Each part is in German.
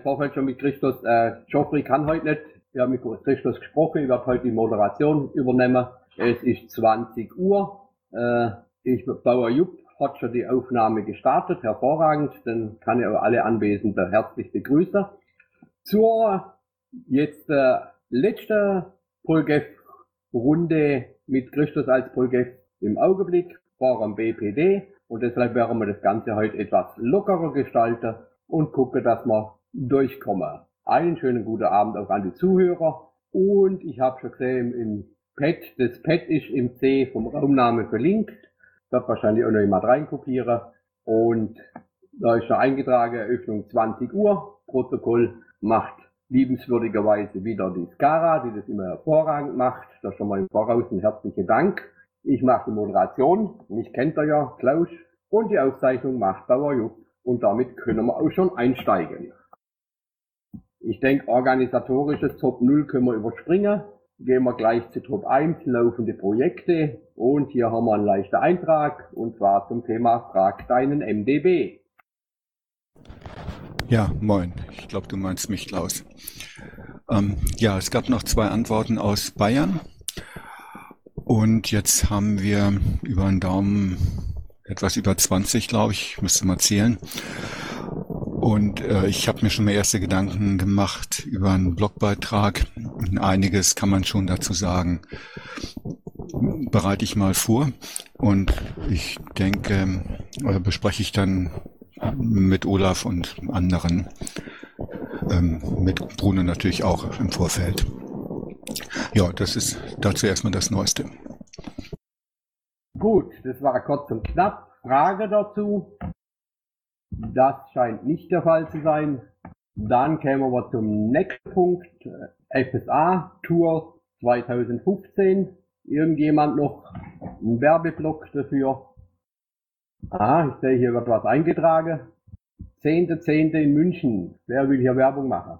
äh, im Vorfeld schon mit Christus, äh, Geoffrey kann heute nicht. Wir haben mit Christus gesprochen, ich werde heute die Moderation übernehmen. Es ist 20 Uhr. Äh, ich, Bauer Jupp hat schon die Aufnahme gestartet, hervorragend. Dann kann ich auch alle Anwesenden herzlich begrüßen. Zur jetzt äh, letzten Polgef-Runde mit Christus als Polgef im Augenblick vor dem BPD und deshalb werden wir das Ganze heute etwas lockerer gestalten und gucken, dass wir durchkommen. Einen schönen guten Abend auch an die Zuhörer und ich habe schon gesehen im Pad, das Pad ist im C vom Raumname verlinkt, wird wahrscheinlich auch noch jemand reinkopieren und da ist schon eingetragen, Eröffnung 20 Uhr, Protokoll macht liebenswürdigerweise wieder die Skara, die das immer hervorragend macht. Da schon mal im Voraus ein herzlichen Dank. Ich mache die Moderation, mich kennt er ja, Klaus, und die Aufzeichnung macht Bauer Jupp. Und damit können wir auch schon einsteigen. Ich denke, organisatorisches Top 0 können wir überspringen. Gehen wir gleich zu Top 1, laufende Projekte. Und hier haben wir einen leichten Eintrag, und zwar zum Thema Frag deinen MDB. Ja, moin. Ich glaube, du meinst mich, Klaus. Ähm, ja, es gab noch zwei Antworten aus Bayern. Und jetzt haben wir über einen Daumen etwas über 20, glaube ich, müsste mal zählen. Und äh, ich habe mir schon mal erste Gedanken gemacht über einen Blogbeitrag. Einiges kann man schon dazu sagen. Bereite ich mal vor und ich denke, äh, bespreche ich dann mit Olaf und anderen, ähm, mit Bruno natürlich auch im Vorfeld. Ja, das ist dazu erstmal das Neueste. Gut, das war kurz und knapp. Frage dazu? Das scheint nicht der Fall zu sein. Dann kämen wir zum nächsten Punkt. FSA Tour 2015. Irgendjemand noch einen Werbeblock dafür? Ah, ich sehe, hier wird was eingetragen. 10.10. in München. Wer will hier Werbung machen?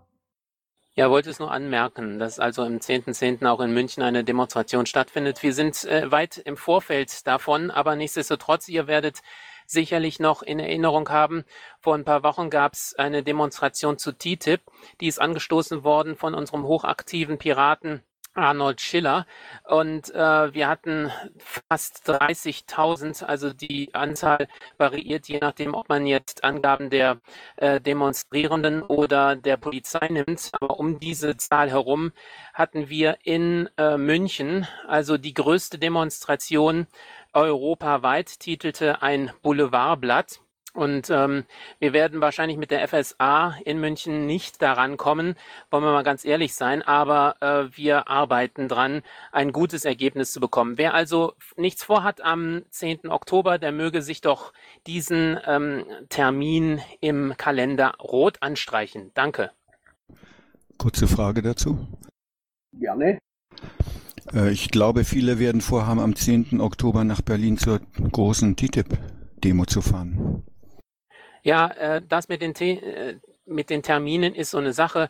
Ja, wollte es nur anmerken, dass also im 10.10. .10. auch in München eine Demonstration stattfindet. Wir sind äh, weit im Vorfeld davon, aber nichtsdestotrotz, ihr werdet sicherlich noch in Erinnerung haben, vor ein paar Wochen gab es eine Demonstration zu TTIP, die ist angestoßen worden von unserem hochaktiven Piraten Arnold Schiller. Und äh, wir hatten fast 30.000, also die Anzahl variiert je nachdem, ob man jetzt Angaben der äh, Demonstrierenden oder der Polizei nimmt, aber um diese Zahl herum hatten wir in äh, München, also die größte Demonstration europaweit, titelte ein Boulevardblatt und ähm, wir werden wahrscheinlich mit der FSA in München nicht daran kommen, wollen wir mal ganz ehrlich sein, aber äh, wir arbeiten dran, ein gutes Ergebnis zu bekommen. Wer also nichts vorhat am 10. Oktober, der möge sich doch diesen ähm, Termin im Kalender rot anstreichen. Danke. Kurze Frage dazu. Gerne. Äh, ich glaube, viele werden vorhaben, am 10. Oktober nach Berlin zur großen TTIP-Demo zu fahren. Ja, äh, das mit den, äh, mit den Terminen ist so eine Sache.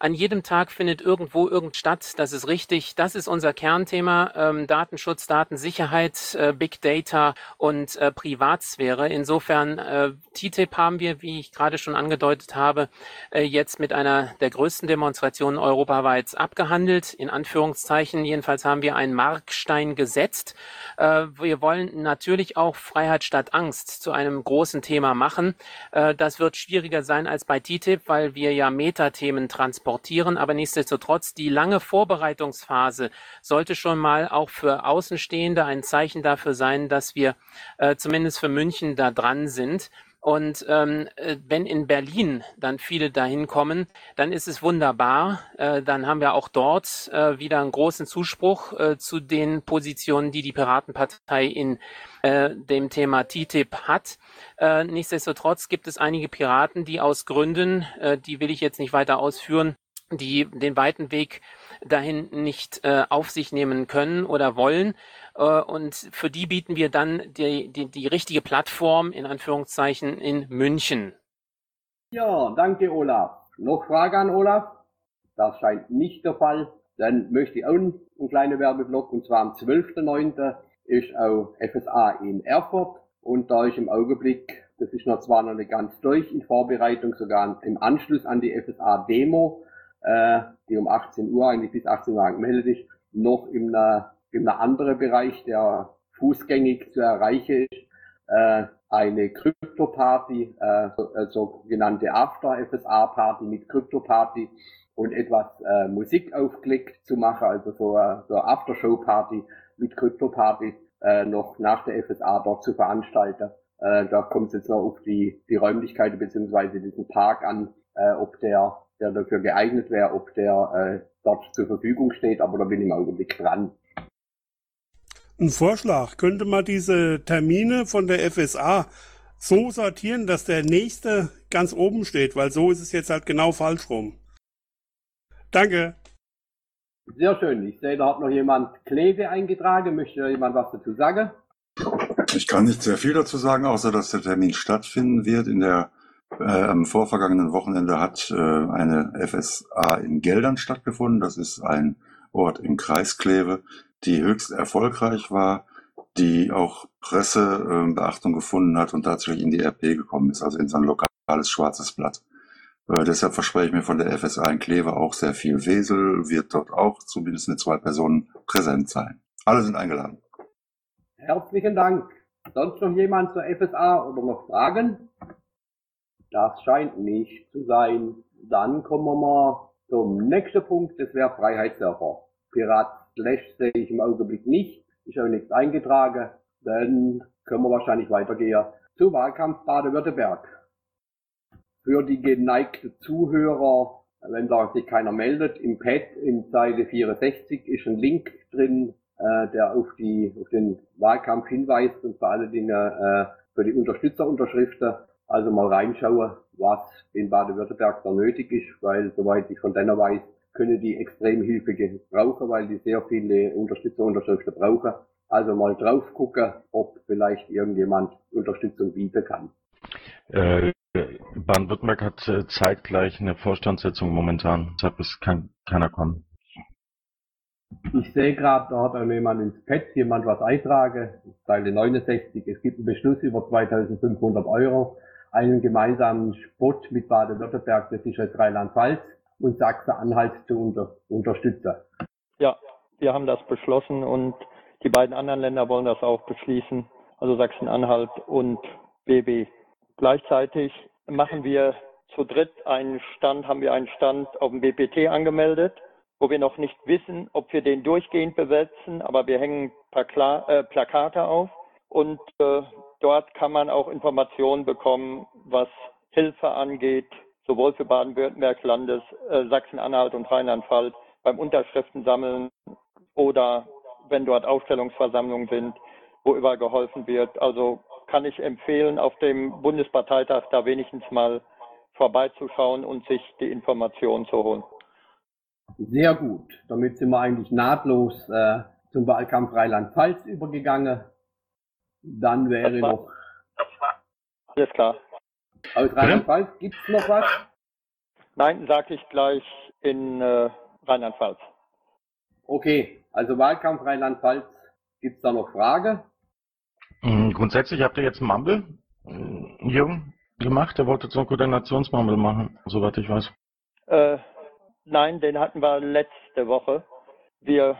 An jedem Tag findet irgendwo irgend statt. Das ist richtig. Das ist unser Kernthema. Ähm, Datenschutz, Datensicherheit, äh, Big Data und äh, Privatsphäre. Insofern, äh, TTIP haben wir, wie ich gerade schon angedeutet habe, äh, jetzt mit einer der größten Demonstrationen europaweit abgehandelt. In Anführungszeichen. Jedenfalls haben wir einen Markstein gesetzt. Äh, wir wollen natürlich auch Freiheit statt Angst zu einem großen Thema machen. Äh, das wird schwieriger sein als bei TTIP, weil wir ja Metathemen transportieren transportieren. Aber nichtsdestotrotz, die lange Vorbereitungsphase sollte schon mal auch für Außenstehende ein Zeichen dafür sein, dass wir äh, zumindest für München da dran sind. Und ähm, äh, wenn in Berlin dann viele dahin kommen, dann ist es wunderbar. Äh, dann haben wir auch dort äh, wieder einen großen Zuspruch äh, zu den Positionen, die die Piratenpartei in äh, dem Thema TTIP hat. Äh, nichtsdestotrotz gibt es einige Piraten, die aus Gründen, äh, die will ich jetzt nicht weiter ausführen, die den weiten Weg dahin nicht äh, auf sich nehmen können oder wollen. Äh, und für die bieten wir dann die, die, die richtige Plattform in Anführungszeichen in München. Ja, danke Olaf. Noch Frage an Olaf? Das scheint nicht der Fall. Dann möchte ich auch einen kleinen Werbeblock und zwar am 12.09. ist auch FSA in Erfurt und da ist im Augenblick Das ist noch zwar noch nicht ganz durch in Vorbereitung, sogar im Anschluss an die FSA-Demo, äh, die um 18 Uhr, eigentlich bis 18 Uhr angemeldet ist, noch in einer, in einer anderen Bereich, der fußgängig zu erreichen ist, äh, eine Krypto-Party, äh, sogenannte so After-FSA-Party mit Krypto-Party und etwas äh, Musik aufgelegt zu machen, also so, äh, so After-Show-Party mit Krypto-Party äh, noch nach der FSA dort zu veranstalten. Äh, da kommt es jetzt noch auf die, die Räumlichkeiten beziehungsweise diesen Park an, äh, ob der, der dafür geeignet wäre, ob der äh, dort zur Verfügung steht, aber da bin ich im Augenblick dran. Ein Vorschlag, könnte man diese Termine von der FSA so sortieren, dass der nächste ganz oben steht, weil so ist es jetzt halt genau falsch rum. Danke. Sehr schön. Ich sehe, da hat noch jemand Kleve eingetragen. Möchte jemand was dazu sagen? Ich kann nicht sehr viel dazu sagen, außer dass der Termin stattfinden wird. In der, äh, am vorvergangenen Wochenende hat äh, eine FSA in Geldern stattgefunden. Das ist ein Ort im Kreis Kleve, die höchst erfolgreich war, die auch Pressebeachtung äh, gefunden hat und tatsächlich in die RP gekommen ist, also in so ein lokales schwarzes Blatt. Äh, deshalb verspreche ich mir von der FSA in Kleve auch sehr viel. Wesel wird dort auch zumindest mit zwei Personen präsent sein. Alle sind eingeladen. Herzlichen Dank. Sonst noch jemand zur FSA oder noch Fragen? Das scheint nicht zu sein. Dann kommen wir mal zum nächsten Punkt. Das wäre Freiheitsserver. Pirat Slash sehe ich im Augenblick nicht. Ist auch nichts eingetragen. Dann können wir wahrscheinlich weitergehen zu Wahlkampf Baden-Württemberg für die geneigten Zuhörer, wenn da sich keiner meldet, im Pad in Seite 64 ist ein Link drin, äh, der auf, die, auf den Wahlkampf hinweist und vor allen Dingen äh, für die Unterstützerunterschriften. Also mal reinschauen, was in Baden-Württemberg da nötig ist, weil soweit ich von denen weiß, können die extrem Hilfe gebrauchen, weil die sehr viele Unterstützerunterschriften brauchen. Also mal drauf gucken, ob vielleicht irgendjemand Unterstützung bieten kann. Äh, Baden-Württemberg hat äh, zeitgleich eine Vorstandssitzung momentan, deshalb ist kein, keiner kommen. Ich sehe gerade, da hat auch jemand ins Pad jemand was eintragen, Teile 69, es gibt einen Beschluss über 2500 Euro, einen gemeinsamen Spot mit Baden-Württemberg, das ist jetzt Rheinland-Pfalz und Sachsen-Anhalt zu unter, unterstützen. Ja, wir haben das beschlossen und die beiden anderen Länder wollen das auch beschließen, also Sachsen-Anhalt und BB. Gleichzeitig machen wir zu dritt einen Stand, haben wir einen Stand auf dem BPT angemeldet, wo wir noch nicht wissen, ob wir den durchgehend besetzen, aber wir hängen Pla äh, Plakate auf und äh, dort kann man auch Informationen bekommen, was Hilfe angeht, sowohl für Baden-Württemberg, Landes, äh, Sachsen-Anhalt und Rheinland-Pfalz beim Unterschriften sammeln oder wenn dort Aufstellungsversammlungen sind, wo überall geholfen wird. Also kann ich empfehlen, auf dem Bundesparteitag da wenigstens mal vorbeizuschauen und sich die Informationen zu holen. Sehr gut. Damit sind wir eigentlich nahtlos äh, zum Wahlkampf Rheinland-Pfalz übergegangen. Dann wäre noch. Alles klar. Aus Rheinland-Pfalz gibt es noch was? Nein, sage ich gleich in äh, Rheinland-Pfalz. Okay, also Wahlkampf Rheinland-Pfalz. Gibt es da noch Frage? Mhm, grundsätzlich habt ihr jetzt Mumble, äh, Jürgen, gemacht. Der wollte so ein Koordinationsmumble machen, soweit ich weiß. Äh, nein, den hatten wir letzte Woche. Wir,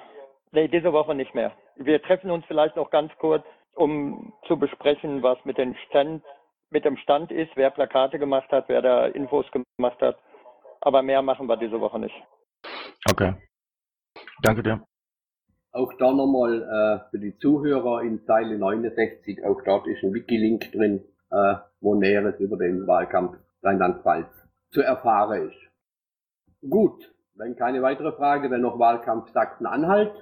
nee, diese Woche nicht mehr. Wir treffen uns vielleicht noch ganz kurz, um zu besprechen, was mit, den Stand, mit dem Stand ist, wer Plakate gemacht hat, wer da Infos gemacht hat. Aber mehr machen wir diese Woche nicht. Okay. Danke dir. Auch da nochmal äh, für die Zuhörer in Zeile 69, auch dort ist ein Wiki-Link drin, äh, wo Näheres über den Wahlkampf Rheinland-Pfalz zu erfahren ist. Gut, wenn keine weitere Frage, dann noch Wahlkampf Sachsen-Anhalt.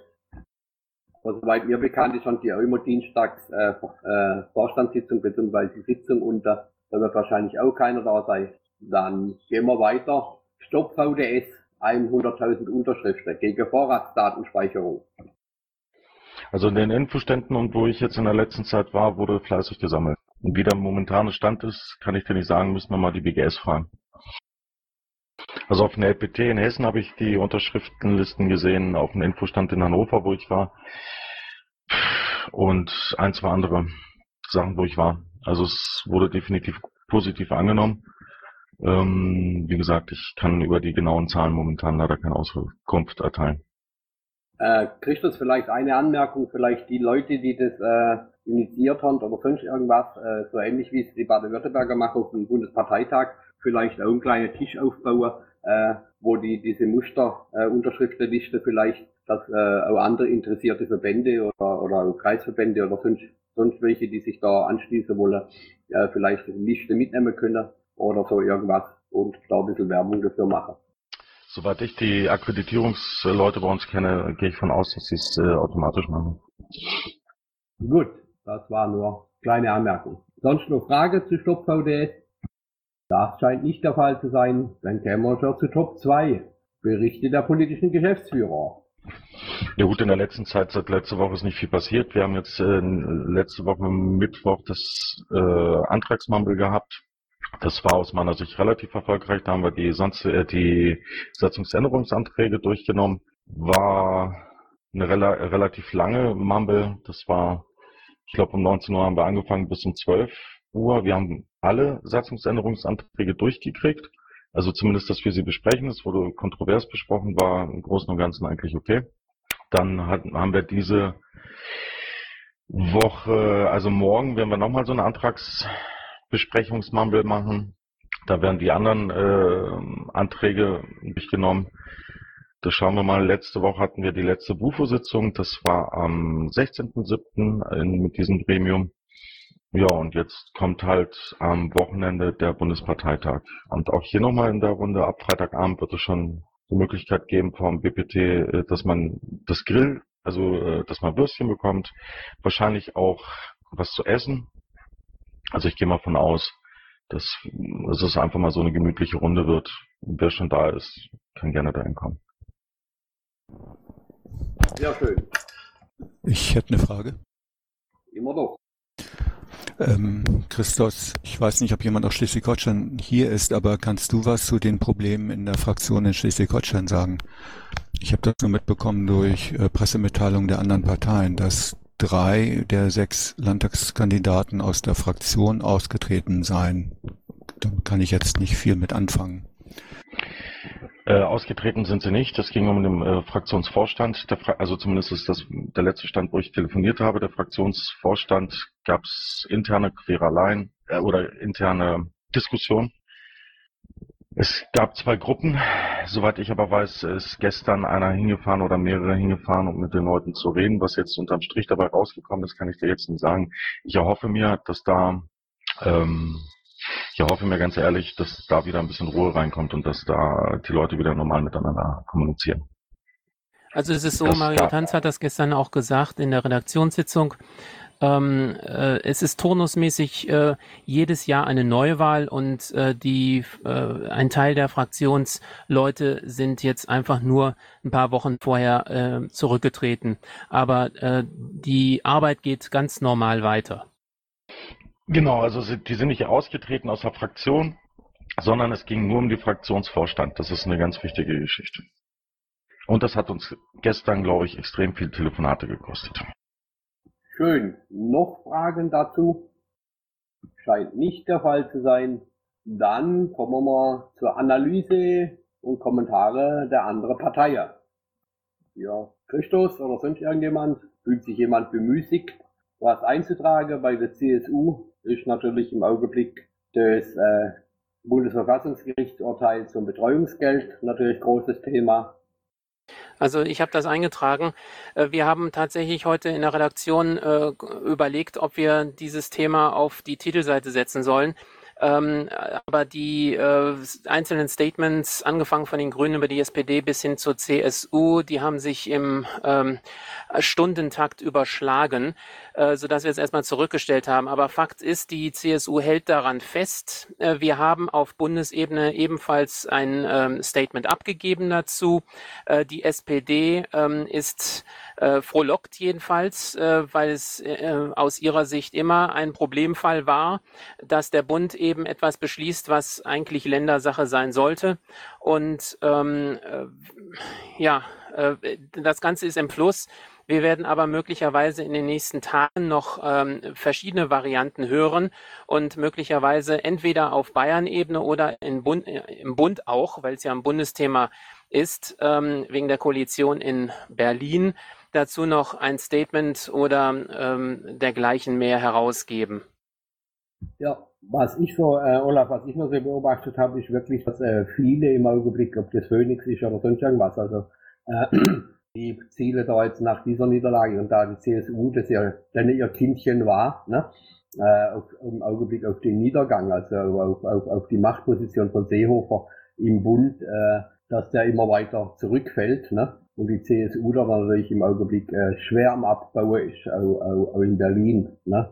Soweit mir bekannt ist schon die auch immer dienstags äh, äh, Vorstandssitzung bzw. Sitzung unter. Da wird wahrscheinlich auch keiner da sein. Dann gehen wir weiter. Stopp VDS 100.000 Unterschriften gegen Vorratsdatenspeicherung. Also in den Infoständen und wo ich jetzt in der letzten Zeit war, wurde fleißig gesammelt. Und wie der momentane Stand ist, kann ich dir nicht sagen, müssen wir mal die BGS fragen. Also auf der LPT in Hessen habe ich die Unterschriftenlisten gesehen, auf dem Infostand in Hannover, wo ich war. Und ein, zwei andere Sachen, wo ich war. Also es wurde definitiv positiv angenommen. Ähm, wie gesagt, ich kann über die genauen Zahlen momentan leider keine Auskunft erteilen. Äh, Christus, vielleicht eine Anmerkung, vielleicht die Leute, die das äh, initiiert haben oder sonst irgendwas, äh, so ähnlich wie es die Baden-Württemberger machen auf dem Bundesparteitag, vielleicht auch einen kleinen Tisch aufbauen, äh, wo die diese Muster-Unterschriftenliste äh, vielleicht, dass äh, auch andere interessierte Verbände oder, oder Kreisverbände oder sonst, sonst welche, die sich da anschließen wollen, äh, vielleicht eine Liste mitnehmen können oder so irgendwas und da ein bisschen Werbung dafür machen. Soweit ich die Akkreditierungsleute bei uns kenne, gehe ich von aus, dass sie es äh, automatisch machen. Gut, das war nur kleine Anmerkung. Sonst noch Frage zu Stop VDS? Das scheint nicht der Fall zu sein. Dann kämen wir schon zu Top 2. Berichte der politischen Geschäftsführer. Ja gut, in der letzten Zeit, seit letzter Woche ist nicht viel passiert. Wir haben jetzt äh, letzte Woche Mittwoch das äh, Antragsmumble gehabt. Das war aus meiner Sicht relativ erfolgreich. Da haben wir die, sonst, äh, die Satzungsänderungsanträge durchgenommen. War eine rela relativ lange Mumble. Das war, ich glaube, um 19 Uhr haben wir angefangen bis um 12 Uhr. Wir haben alle Satzungsänderungsanträge durchgekriegt. Also zumindest, dass wir sie besprechen. Es wurde kontrovers besprochen, war im Großen und Ganzen eigentlich okay. Dann hat, haben wir diese Woche, also morgen werden wir nochmal so eine Antrags Besprechungsmumble machen. Da werden die anderen äh, Anträge durchgenommen. Das schauen wir mal. Letzte Woche hatten wir die letzte Bufo-Sitzung. Das war am 16.07. mit diesem Gremium. Ja, und jetzt kommt halt am Wochenende der Bundesparteitag. Und auch hier nochmal in der Runde, ab Freitagabend wird es schon die Möglichkeit geben vom BPT, äh, dass man das Grill, also äh, dass man Würstchen bekommt, wahrscheinlich auch was zu essen, also ich gehe mal von aus, dass, dass es einfach mal so eine gemütliche Runde wird. Wer schon da ist, kann gerne dahin kommen. Ja, schön. Ich hätte eine Frage. Immer doch. Ähm, Christos, ich weiß nicht, ob jemand aus Schleswig-Holstein hier ist, aber kannst du was zu den Problemen in der Fraktion in Schleswig-Holstein sagen? Ich habe das nur mitbekommen durch äh, Pressemitteilungen der anderen Parteien, dass drei der sechs Landtagskandidaten aus der Fraktion ausgetreten seien. Da kann ich jetzt nicht viel mit anfangen. Äh, ausgetreten sind sie nicht. Das ging um den äh, Fraktionsvorstand. Fra also zumindest ist das der letzte Stand, wo ich telefoniert habe. Der Fraktionsvorstand gab es interne Quereleien äh, oder interne Diskussionen. Es gab zwei Gruppen. Soweit ich aber weiß, ist gestern einer hingefahren oder mehrere hingefahren, um mit den Leuten zu reden. Was jetzt unterm Strich dabei rausgekommen ist, kann ich dir jetzt nicht sagen. Ich erhoffe mir, dass da, ähm, ich erhoffe mir ganz ehrlich, dass da wieder ein bisschen Ruhe reinkommt und dass da die Leute wieder normal miteinander kommunizieren. Also es ist so, Mario Tanz hat das gestern auch gesagt in der Redaktionssitzung. Ähm, äh, es ist turnusmäßig äh, jedes Jahr eine Neuwahl und äh, die äh, ein Teil der Fraktionsleute sind jetzt einfach nur ein paar Wochen vorher äh, zurückgetreten. Aber äh, die Arbeit geht ganz normal weiter. Genau, also sie, die sind nicht ausgetreten aus der Fraktion, sondern es ging nur um die Fraktionsvorstand. Das ist eine ganz wichtige Geschichte. Und das hat uns gestern, glaube ich, extrem viel Telefonate gekostet. Schön. Noch Fragen dazu? Scheint nicht der Fall zu sein. Dann kommen wir mal zur Analyse und Kommentare der anderen Parteien. Ja, Christus oder sonst irgendjemand, fühlt sich jemand bemüßigt, was einzutragen. Bei der CSU ist natürlich im Augenblick das äh, Bundesverfassungsgerichtsurteil zum Betreuungsgeld natürlich großes Thema. Also ich habe das eingetragen. Äh, wir haben tatsächlich heute in der Redaktion äh, überlegt, ob wir dieses Thema auf die Titelseite setzen sollen. Ähm, aber die äh, einzelnen Statements, angefangen von den Grünen über die SPD bis hin zur CSU, die haben sich im ähm, Stundentakt überschlagen, äh, sodass wir es erstmal zurückgestellt haben. Aber Fakt ist, die CSU hält daran fest. Äh, wir haben auf Bundesebene ebenfalls ein ähm, Statement abgegeben dazu. Äh, die SPD ähm, ist äh, frohlockt jedenfalls, weil es aus ihrer Sicht immer ein Problemfall war, dass der Bund eben etwas beschließt, was eigentlich Ländersache sein sollte. Und ähm, äh, ja, das Ganze ist im Fluss. Wir werden aber möglicherweise in den nächsten Tagen noch ähm, verschiedene Varianten hören und möglicherweise entweder auf Bayern-Ebene oder Bund, äh, im Bund auch, weil es ja ein Bundesthema ist, ähm, wegen der Koalition in Berlin, dazu noch ein Statement oder ähm, dergleichen mehr herausgeben. Ja, was ich so, äh, Olaf, was ich noch so beobachtet habe, ist wirklich, dass äh, viele im Augenblick, ob das Phoenix ist oder sonst irgendwas, also äh, die Ziele da jetzt nach dieser Niederlage und da die CSU, das ja dann ihr Kindchen war, ne, äh, auf, im Augenblick auf den Niedergang, also auf, auf, auf die Machtposition von Seehofer im Bund, äh, dass der immer weiter zurückfällt, ne? Und die CSU da natürlich im Augenblick äh, schwer am Abbau ist, auch, auch, auch in Berlin, ne?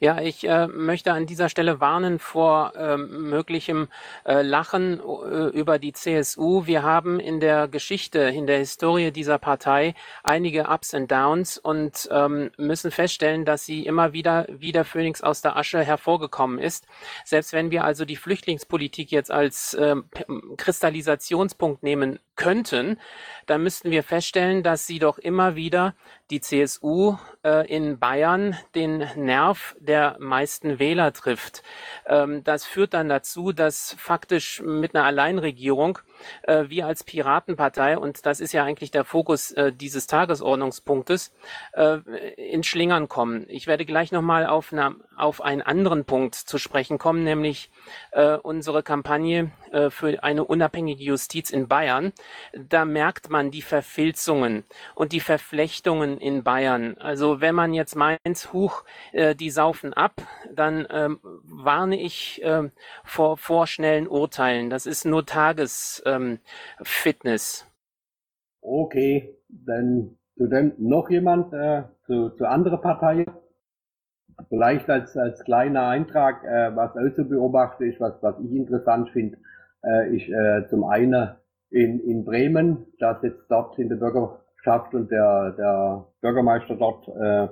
Ja, ich äh, möchte an dieser Stelle warnen vor ähm, möglichem äh, Lachen äh, über die CSU. Wir haben in der Geschichte, in der Historie dieser Partei einige Ups und Downs und ähm, müssen feststellen, dass sie immer wieder wie der Phönix aus der Asche hervorgekommen ist. Selbst wenn wir also die Flüchtlingspolitik jetzt als ähm, Kristallisationspunkt nehmen könnten, dann müssten wir feststellen, dass sie doch immer wieder die CSU äh, in Bayern den Nerv der meisten Wähler trifft. Ähm, das führt dann dazu, dass faktisch mit einer Alleinregierung äh, wir als Piratenpartei, und das ist ja eigentlich der Fokus äh, dieses Tagesordnungspunktes, äh, in Schlingern kommen. Ich werde gleich nochmal auf, auf einen anderen Punkt zu sprechen kommen, nämlich äh, unsere Kampagne äh, für eine unabhängige Justiz in Bayern. Da merkt man die Verfilzungen und die Verflechtungen in Bayern. Also wenn man jetzt meint, huch, äh, die saufen ab, dann ähm, warne ich äh, vor vorschnellen Urteilen. Das ist nur Tagesfitness. Ähm, okay, dann zu dem noch jemand äh, zu, zu andere Parteien? Vielleicht als, als kleiner Eintrag, äh, was auch zu beobachten ist, was, was ich interessant finde, äh, ist äh, zum einen in, in Bremen, da sitzt dort in der Bürgerschaft und der, der Bürgermeister dort, äh,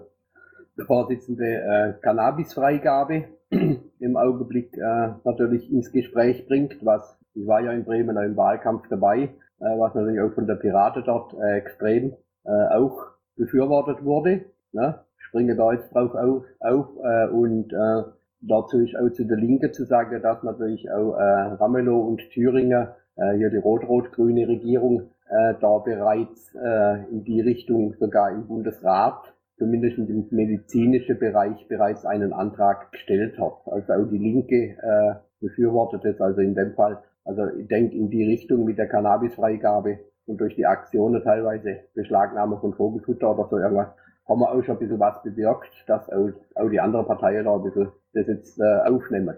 der Vorsitzende, äh, Cannabisfreigabe im Augenblick äh, natürlich ins Gespräch bringt, was, ich war ja in Bremen im Wahlkampf dabei, äh, was natürlich auch von der Pirate dort äh, extrem äh, auch befürwortet wurde. Ne? Springe da jetzt drauf auf, auf äh, und äh, dazu ist auch zu der Linke zu sagen, dass natürlich auch äh, Ramelow und Thüringen, äh, hier die rot-rot-grüne Regierung, äh, da bereits äh, in die Richtung sogar im Bundesrat, zumindest in dem medizinischen Bereich, bereits einen Antrag gestellt hat. Also auch die Linke äh, befürwortet es also in dem Fall. Also ich denke in die Richtung mit der Cannabisfreigabe und durch die Aktionen teilweise Beschlagnahme von Vogelfutter oder so irgendwas, haben wir auch schon ein bisschen was bewirkt, dass auch, auch die anderen Parteien da ein bisschen das jetzt äh, aufnehmen.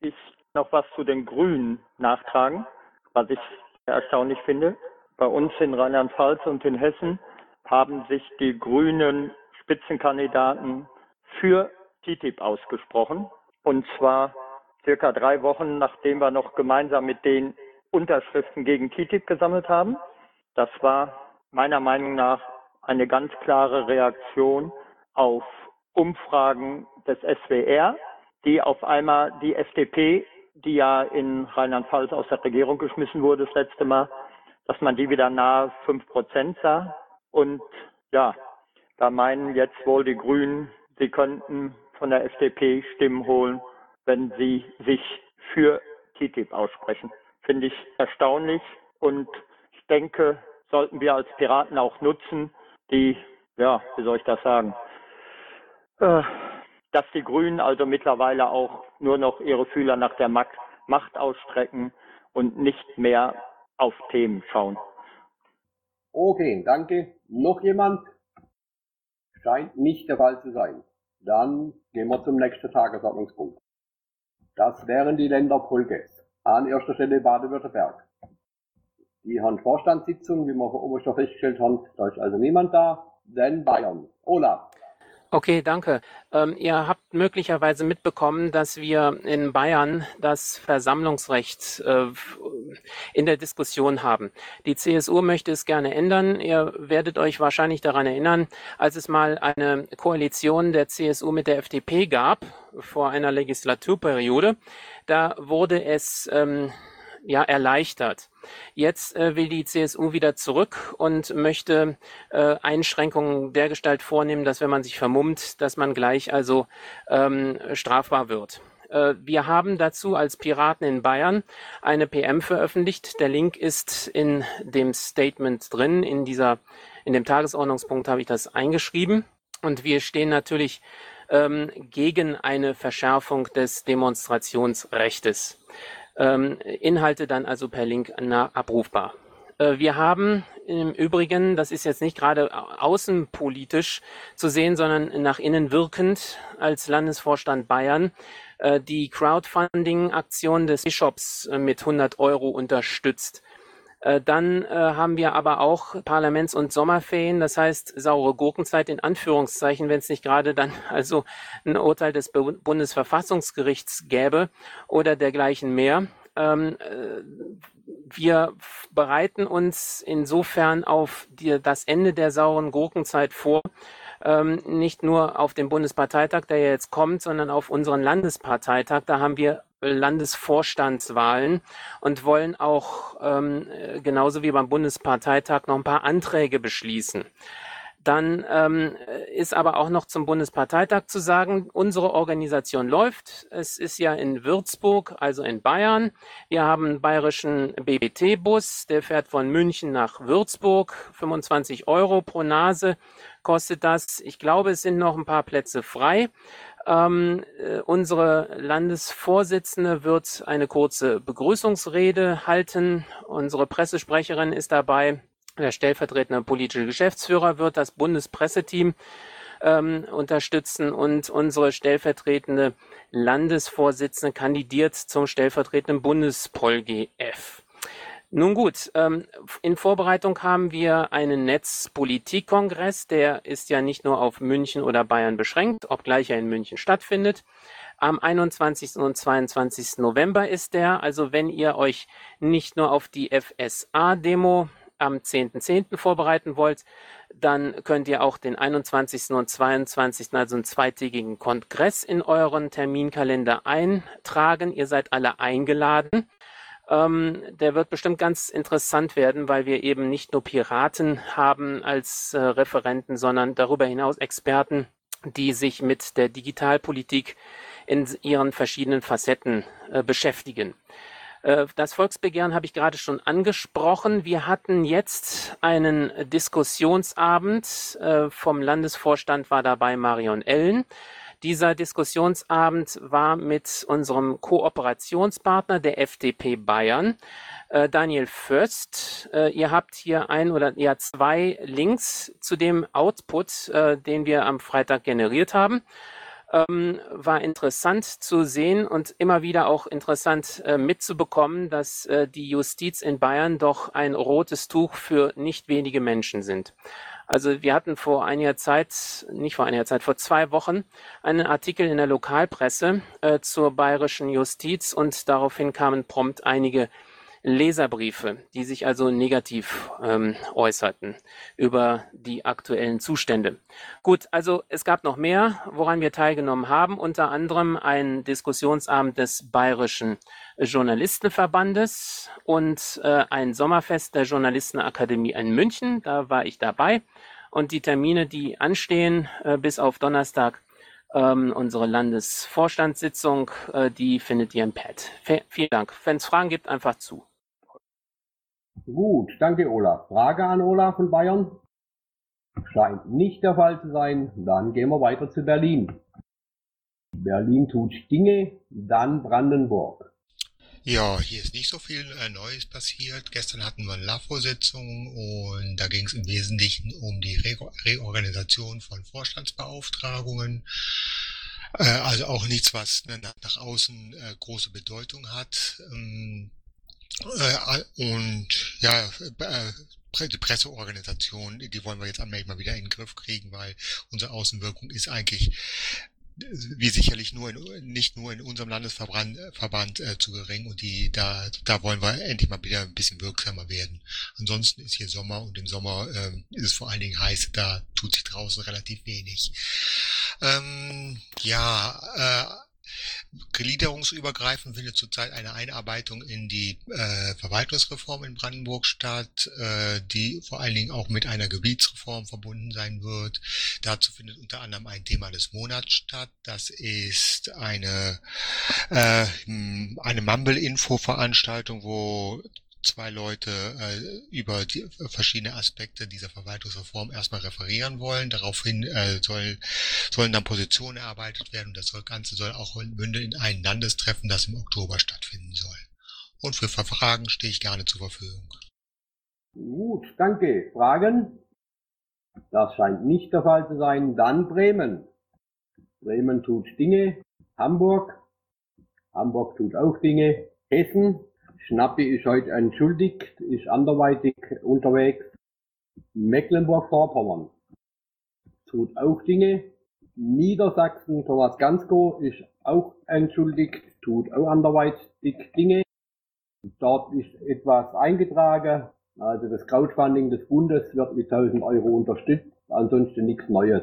Ich noch was zu den Grünen nachtragen, was ich erstaunlich finde. Bei uns in Rheinland-Pfalz und in Hessen haben sich die grünen Spitzenkandidaten für TTIP ausgesprochen. Und zwar circa drei Wochen, nachdem wir noch gemeinsam mit den Unterschriften gegen TTIP gesammelt haben. Das war meiner Meinung nach eine ganz klare Reaktion auf Umfragen des SWR, die auf einmal die FDP, die ja in Rheinland-Pfalz aus der Regierung geschmissen wurde das letzte Mal, dass man die wieder nahe fünf Prozent sah. Und ja, da meinen jetzt wohl die Grünen, sie könnten von der FDP Stimmen holen, wenn sie sich für TTIP aussprechen. Finde ich erstaunlich und ich denke, sollten wir als Piraten auch nutzen, die, ja, wie soll ich das sagen, äh, dass die Grünen also mittlerweile auch nur noch ihre Fühler nach der Macht ausstrecken und nicht mehr auf Themen schauen. Okay, danke. Noch jemand? Scheint nicht der Fall zu sein. Dann gehen wir zum nächsten Tagesordnungspunkt. Das wären die Länder Polges. An erster Stelle Baden-Württemberg. Die haben Vorstandssitzung, wie wir oben schon festgestellt haben. Da ist also niemand da. Dann Bayern. Olaf. Okay, danke. Ähm, ihr habt möglicherweise mitbekommen, dass wir in Bayern das Versammlungsrecht äh, in der Diskussion haben. Die CSU möchte es gerne ändern. Ihr werdet euch wahrscheinlich daran erinnern, als es mal eine Koalition der CSU mit der FDP gab vor einer Legislaturperiode. Da wurde es ähm, ja, erleichtert. Jetzt äh, will die CSU wieder zurück und möchte äh, Einschränkungen dergestalt vornehmen, dass wenn man sich vermummt, dass man gleich also ähm, strafbar wird. Äh, wir haben dazu als Piraten in Bayern eine PM veröffentlicht. Der Link ist in dem Statement drin. In dieser, in dem Tagesordnungspunkt habe ich das eingeschrieben. Und wir stehen natürlich ähm, gegen eine Verschärfung des Demonstrationsrechtes. Ähm, Inhalte dann also per Link abrufbar. Äh, wir haben im Übrigen, das ist jetzt nicht gerade außenpolitisch zu sehen, sondern nach innen wirkend als Landesvorstand Bayern äh, die Crowdfunding-Aktion des Bischofs äh, mit 100 Euro unterstützt. Äh, dann äh, haben wir aber auch Parlaments- und Sommerferien, das heißt saure Gurkenzeit in Anführungszeichen, wenn es nicht gerade dann also ein Urteil des Bundesverfassungsgerichts gäbe oder dergleichen mehr. Ähm, äh, wir bereiten uns insofern auf das Ende der sauren Gurkenzeit vor, ähm, nicht nur auf den Bundesparteitag, der ja jetzt kommt, sondern auf unseren Landesparteitag. Da haben wir Landesvorstandswahlen und wollen auch ähm, genauso wie beim Bundesparteitag noch ein paar Anträge beschließen. Dann ähm, ist aber auch noch zum Bundesparteitag zu sagen, unsere Organisation läuft. Es ist ja in Würzburg, also in Bayern. Wir haben einen bayerischen BBT-Bus, der fährt von München nach Würzburg. 25 Euro pro Nase kostet das. Ich glaube, es sind noch ein paar Plätze frei. Ähm, äh, unsere Landesvorsitzende wird eine kurze Begrüßungsrede halten. Unsere Pressesprecherin ist dabei. Der stellvertretende politische Geschäftsführer wird das Bundespresseteam ähm, unterstützen und unsere stellvertretende Landesvorsitzende kandidiert zum stellvertretenden Bundespol-GF. Nun gut, ähm, in Vorbereitung haben wir einen Netzpolitikkongress, der ist ja nicht nur auf München oder Bayern beschränkt, obgleich er in München stattfindet. Am 21. und 22. November ist der. Also wenn ihr euch nicht nur auf die FSA-Demo am 10.10. .10. vorbereiten wollt, dann könnt ihr auch den 21. und 22., also einen zweitägigen Kongress in euren Terminkalender eintragen. Ihr seid alle eingeladen. Ähm, der wird bestimmt ganz interessant werden, weil wir eben nicht nur Piraten haben als äh, Referenten, sondern darüber hinaus Experten, die sich mit der Digitalpolitik in ihren verschiedenen Facetten äh, beschäftigen. Äh, das Volksbegehren habe ich gerade schon angesprochen. Wir hatten jetzt einen Diskussionsabend. Äh, vom Landesvorstand war dabei Marion Ellen. Dieser Diskussionsabend war mit unserem Kooperationspartner der FDP Bayern, äh, Daniel Fürst. Äh, ihr habt hier ein oder ja zwei Links zu dem Output, äh, den wir am Freitag generiert haben. Ähm, war interessant zu sehen und immer wieder auch interessant äh, mitzubekommen, dass äh, die Justiz in Bayern doch ein rotes Tuch für nicht wenige Menschen sind. Also wir hatten vor einiger Zeit, nicht vor einiger Zeit, vor zwei Wochen einen Artikel in der Lokalpresse äh, zur bayerischen Justiz und daraufhin kamen prompt einige Leserbriefe, die sich also negativ ähm, äußerten über die aktuellen Zustände. Gut, also es gab noch mehr, woran wir teilgenommen haben, unter anderem ein Diskussionsabend des Bayerischen Journalistenverbandes und äh, ein Sommerfest der Journalistenakademie in München. Da war ich dabei. Und die Termine, die anstehen, äh, bis auf Donnerstag, ähm, unsere Landesvorstandssitzung, äh, die findet ihr im Pad. V vielen Dank. Wenn es Fragen gibt, einfach zu. Gut, danke Olaf. Frage an Olaf von Bayern? Scheint nicht der Fall zu sein. Dann gehen wir weiter zu Berlin. Berlin tut Dinge, dann Brandenburg. Ja, hier ist nicht so viel äh, Neues passiert. Gestern hatten wir eine LAVO-Sitzung und da ging es im Wesentlichen um die Re Reorganisation von Vorstandsbeauftragungen. Äh, also auch nichts, was ne, nach außen äh, große Bedeutung hat. Ähm, äh, und ja, äh, die Presseorganisation, die wollen wir jetzt allmählich mal wieder in den Griff kriegen, weil unsere Außenwirkung ist eigentlich wie sicherlich nur in, nicht nur in unserem Landesverband Verband, äh, zu gering und die da da wollen wir endlich mal wieder ein bisschen wirksamer werden. Ansonsten ist hier Sommer und im Sommer ähm, ist es vor allen Dingen heiß, da tut sich draußen relativ wenig. Ähm, ja, äh, Gliederungsübergreifend findet zurzeit eine Einarbeitung in die äh, Verwaltungsreform in Brandenburg statt, äh, die vor allen Dingen auch mit einer Gebietsreform verbunden sein wird. Dazu findet unter anderem ein Thema des Monats statt. Das ist eine, äh, eine Mumble-Info-Veranstaltung, wo zwei Leute äh, über die verschiedene Aspekte dieser Verwaltungsreform erstmal referieren wollen. Daraufhin äh, soll, sollen dann Positionen erarbeitet werden und das Ganze soll auch mündeln in ein Landestreffen, das im Oktober stattfinden soll. Und für Fragen stehe ich gerne zur Verfügung. Gut, danke. Fragen? Das scheint nicht der Fall zu sein. Dann Bremen. Bremen tut Dinge. Hamburg. Hamburg tut auch Dinge. Hessen. Schnappi ist heute entschuldigt, ist anderweitig unterwegs. Mecklenburg-Vorpommern tut auch Dinge. Niedersachsen, Thomas Gansko ist auch entschuldigt, tut auch anderweitig Dinge. Dort ist etwas eingetragen. Also das Crowdfunding des Bundes wird mit 1000 Euro unterstützt. Ansonsten nichts Neues.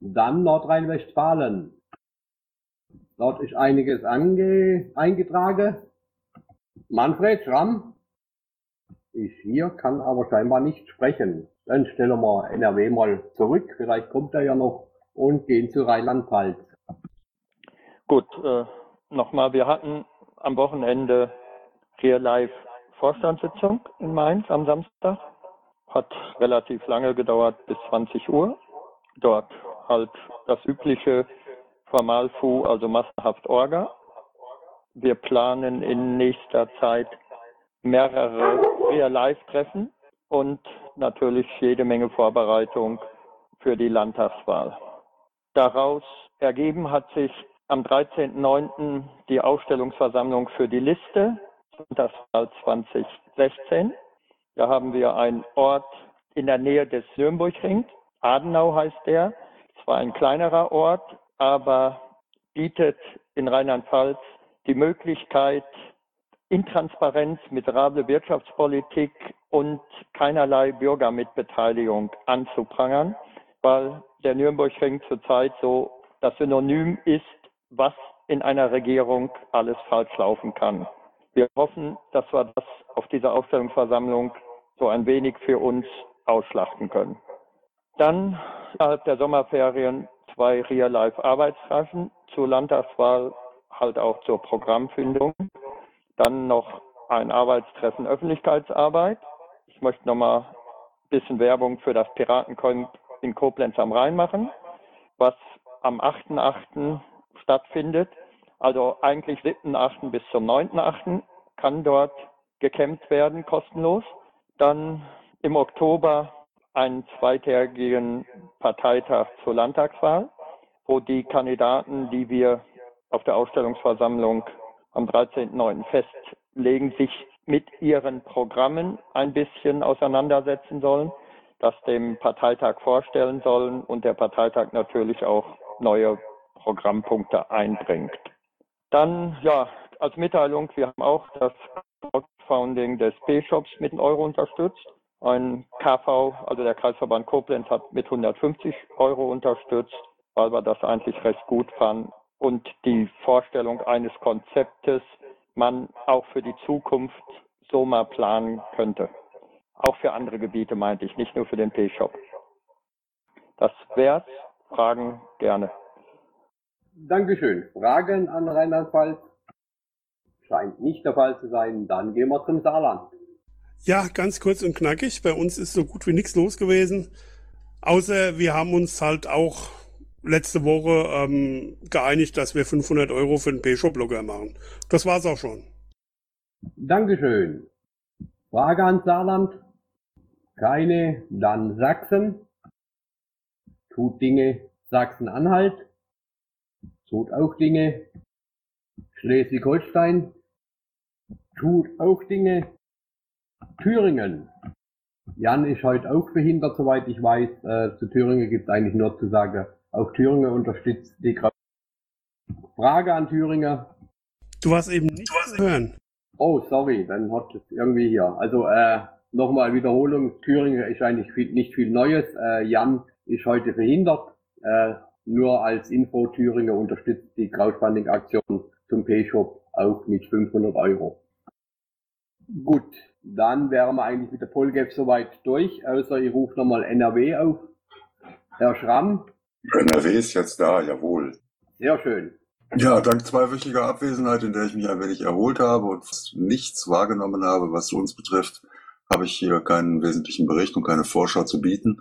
Dann Nordrhein-Westfalen. Dort ist einiges ange eingetragen. Manfred Schramm ist hier, kann aber scheinbar nicht sprechen. Dann stellen wir NRW mal zurück, vielleicht kommt er ja noch und gehen zu Rheinland-Pfalz. Gut, äh, nochmal, wir hatten am Wochenende Real Life Vorstandssitzung in Mainz am Samstag. Hat relativ lange gedauert, bis 20 Uhr. Dort halt das übliche Formalfu, also massenhaft Orga. Wir planen in nächster Zeit mehrere Real-Life-Treffen und natürlich jede Menge Vorbereitung für die Landtagswahl. Daraus ergeben hat sich am 13.09. die Ausstellungsversammlung für die Liste Landtagswahl 2016. Da haben wir einen Ort in der Nähe des Nürnbergring. Adenau heißt der. Zwar ein kleinerer Ort, aber bietet in Rheinland-Pfalz die Möglichkeit, Intransparenz, miserable Wirtschaftspolitik und keinerlei Bürgermitbeteiligung anzuprangern, weil der Nürnbergring zurzeit so das Synonym ist, was in einer Regierung alles falsch laufen kann. Wir hoffen, dass wir das auf dieser Ausstellungsversammlung so ein wenig für uns ausschlachten können. Dann innerhalb der Sommerferien zwei Real-Life-Arbeitstreffen zur Landtagswahl, halt auch zur Programmfindung. Dann noch ein Arbeitstreffen Öffentlichkeitsarbeit. Ich möchte nochmal ein bisschen Werbung für das Piratencamp in Koblenz am Rhein machen, was am 8.8. stattfindet. Also eigentlich 7.8. bis zum 9.8. kann dort gecampt werden, kostenlos. Dann im Oktober einen zweitägigen Parteitag zur Landtagswahl, wo die Kandidaten, die wir auf der Ausstellungsversammlung am 13.09. festlegen, sich mit ihren Programmen ein bisschen auseinandersetzen sollen, das dem Parteitag vorstellen sollen und der Parteitag natürlich auch neue Programmpunkte einbringt. Dann, ja, als Mitteilung, wir haben auch das Crowdfunding des B-Shops mit einem Euro unterstützt. Ein KV, also der Kreisverband Koblenz, hat mit 150 Euro unterstützt, weil wir das eigentlich recht gut fanden. Und die Vorstellung eines Konzeptes man auch für die Zukunft so mal planen könnte. Auch für andere Gebiete meinte ich, nicht nur für den P-Shop. Das wär's. Fragen gerne. Dankeschön. Fragen an Rheinland-Pfalz? Scheint nicht der Fall zu sein. Dann gehen wir zum Saarland. Ja, ganz kurz und knackig. Bei uns ist so gut wie nichts los gewesen. Außer wir haben uns halt auch letzte Woche ähm, geeinigt, dass wir 500 Euro für den P-Shop-Blogger machen. Das war's auch schon. Dankeschön. Frage an Saarland? Keine. Dann Sachsen. Tut Dinge. Sachsen-Anhalt. Tut auch Dinge. Schleswig-Holstein. Tut auch Dinge. Thüringen. Jan ist heute auch behindert, soweit ich weiß. Äh, zu Thüringen gibt es eigentlich nur zu sagen, auch Thüringen unterstützt die Gra Frage an Thüringen. Du warst eben nicht zu hören. Oh, sorry, dann hat es irgendwie hier. Also äh, nochmal Wiederholung. Thüringen ist eigentlich viel, nicht viel Neues. Äh, Jan ist heute verhindert. Äh, Nur als Info, Thüringen unterstützt die Crowdfunding-Aktion zum P-Shop auch mit 500 Euro. Gut, dann wären wir eigentlich mit der Polgef soweit durch, außer ich rufe nochmal NRW auf. Herr Schramm. NRW ist jetzt da, jawohl. Sehr schön. Ja, dank zweiwöchiger Abwesenheit, in der ich mich ein wenig erholt habe und nichts wahrgenommen habe, was uns betrifft, habe ich hier keinen wesentlichen Bericht und keine Vorschau zu bieten.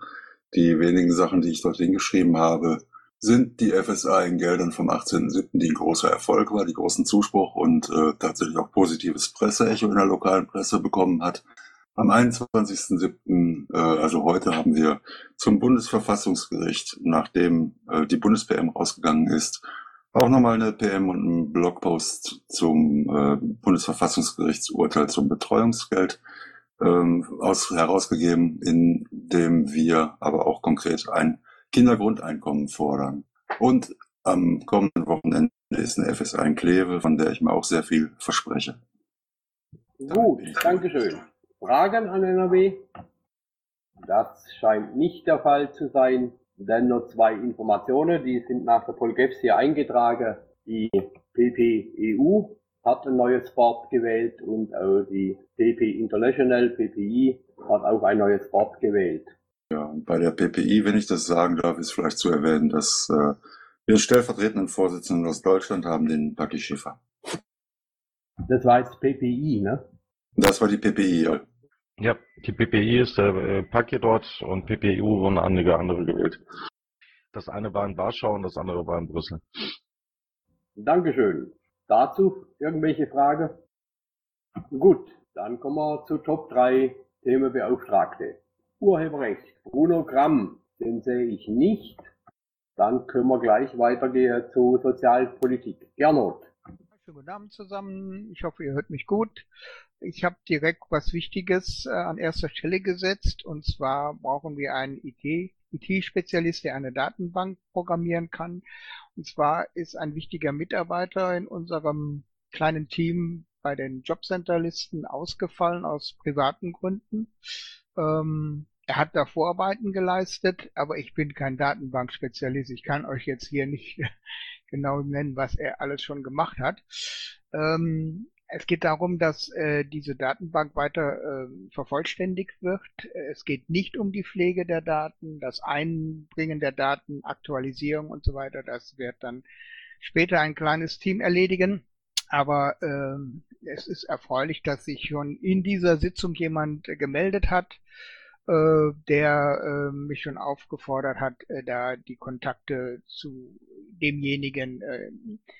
Die wenigen Sachen, die ich dort hingeschrieben habe, sind die FSA in Geldern vom 18.07., die ein großer Erfolg war, die großen Zuspruch und äh, tatsächlich auch positives Presseecho in der lokalen Presse bekommen hat. Am 21.07., äh, also heute, haben wir zum Bundesverfassungsgericht, nachdem äh, die Bundes-PM rausgegangen ist, auch nochmal eine PM und einen Blogpost zum äh, Bundesverfassungsgerichtsurteil zum Betreuungsgeld ähm, aus, herausgegeben, in dem wir aber auch konkret ein Kindergrundeinkommen fordern. Und am kommenden Wochenende ist eine FSA in Kleve, von der ich mir auch sehr viel verspreche. Gut, Dankeschön. Fragen an NRW? Das scheint nicht der Fall zu sein. Dann nur zwei Informationen, die sind nach der Polgeps hier eingetragen. Die PPEU hat ein neues Board gewählt und auch die PP International, PPI, hat auch ein neues Board gewählt. Ja, und bei der PPI, wenn ich das sagen darf, ist vielleicht zu erwähnen, dass äh, wir einen stellvertretenden Vorsitzenden aus Deutschland haben, den Paki Schiffer. Das war jetzt PPI, ne? Das war die PPI, ja. Ja, die PPI ist der äh, Paki dort und PPIU wurden einige andere gewählt. Das eine war in Warschau und das andere war in Brüssel. Dankeschön. Dazu irgendwelche Frage? Gut, dann kommen wir zu Top 3 Themenbeauftragte. Urheberrecht. Bruno Gramm, den sehe ich nicht. Dann können wir gleich weitergehen zu Sozialpolitik. Gernot. Schönen guten Abend zusammen. Ich hoffe, ihr hört mich gut. Ich habe direkt was Wichtiges äh, an erster Stelle gesetzt. Und zwar brauchen wir einen IT, IT-Spezialist, der eine Datenbank programmieren kann. Und zwar ist ein wichtiger Mitarbeiter in unserem kleinen Team bei den Jobcenter-Listen ausgefallen aus privaten Gründen. Ähm, er hat da Vorarbeiten geleistet, aber ich bin kein Datenbankspezialist. Ich kann euch jetzt hier nicht genau nennen, was er alles schon gemacht hat. Ähm, es geht darum, dass äh, diese Datenbank weiter äh, vervollständigt wird. Es geht nicht um die Pflege der Daten, das Einbringen der Daten, Aktualisierung und so weiter. Das wird dann später ein kleines Team erledigen. Aber äh, es ist erfreulich, dass sich schon in dieser Sitzung jemand gemeldet hat äh, der äh, mich schon aufgefordert hat, äh, da die Kontakte zu demjenigen äh,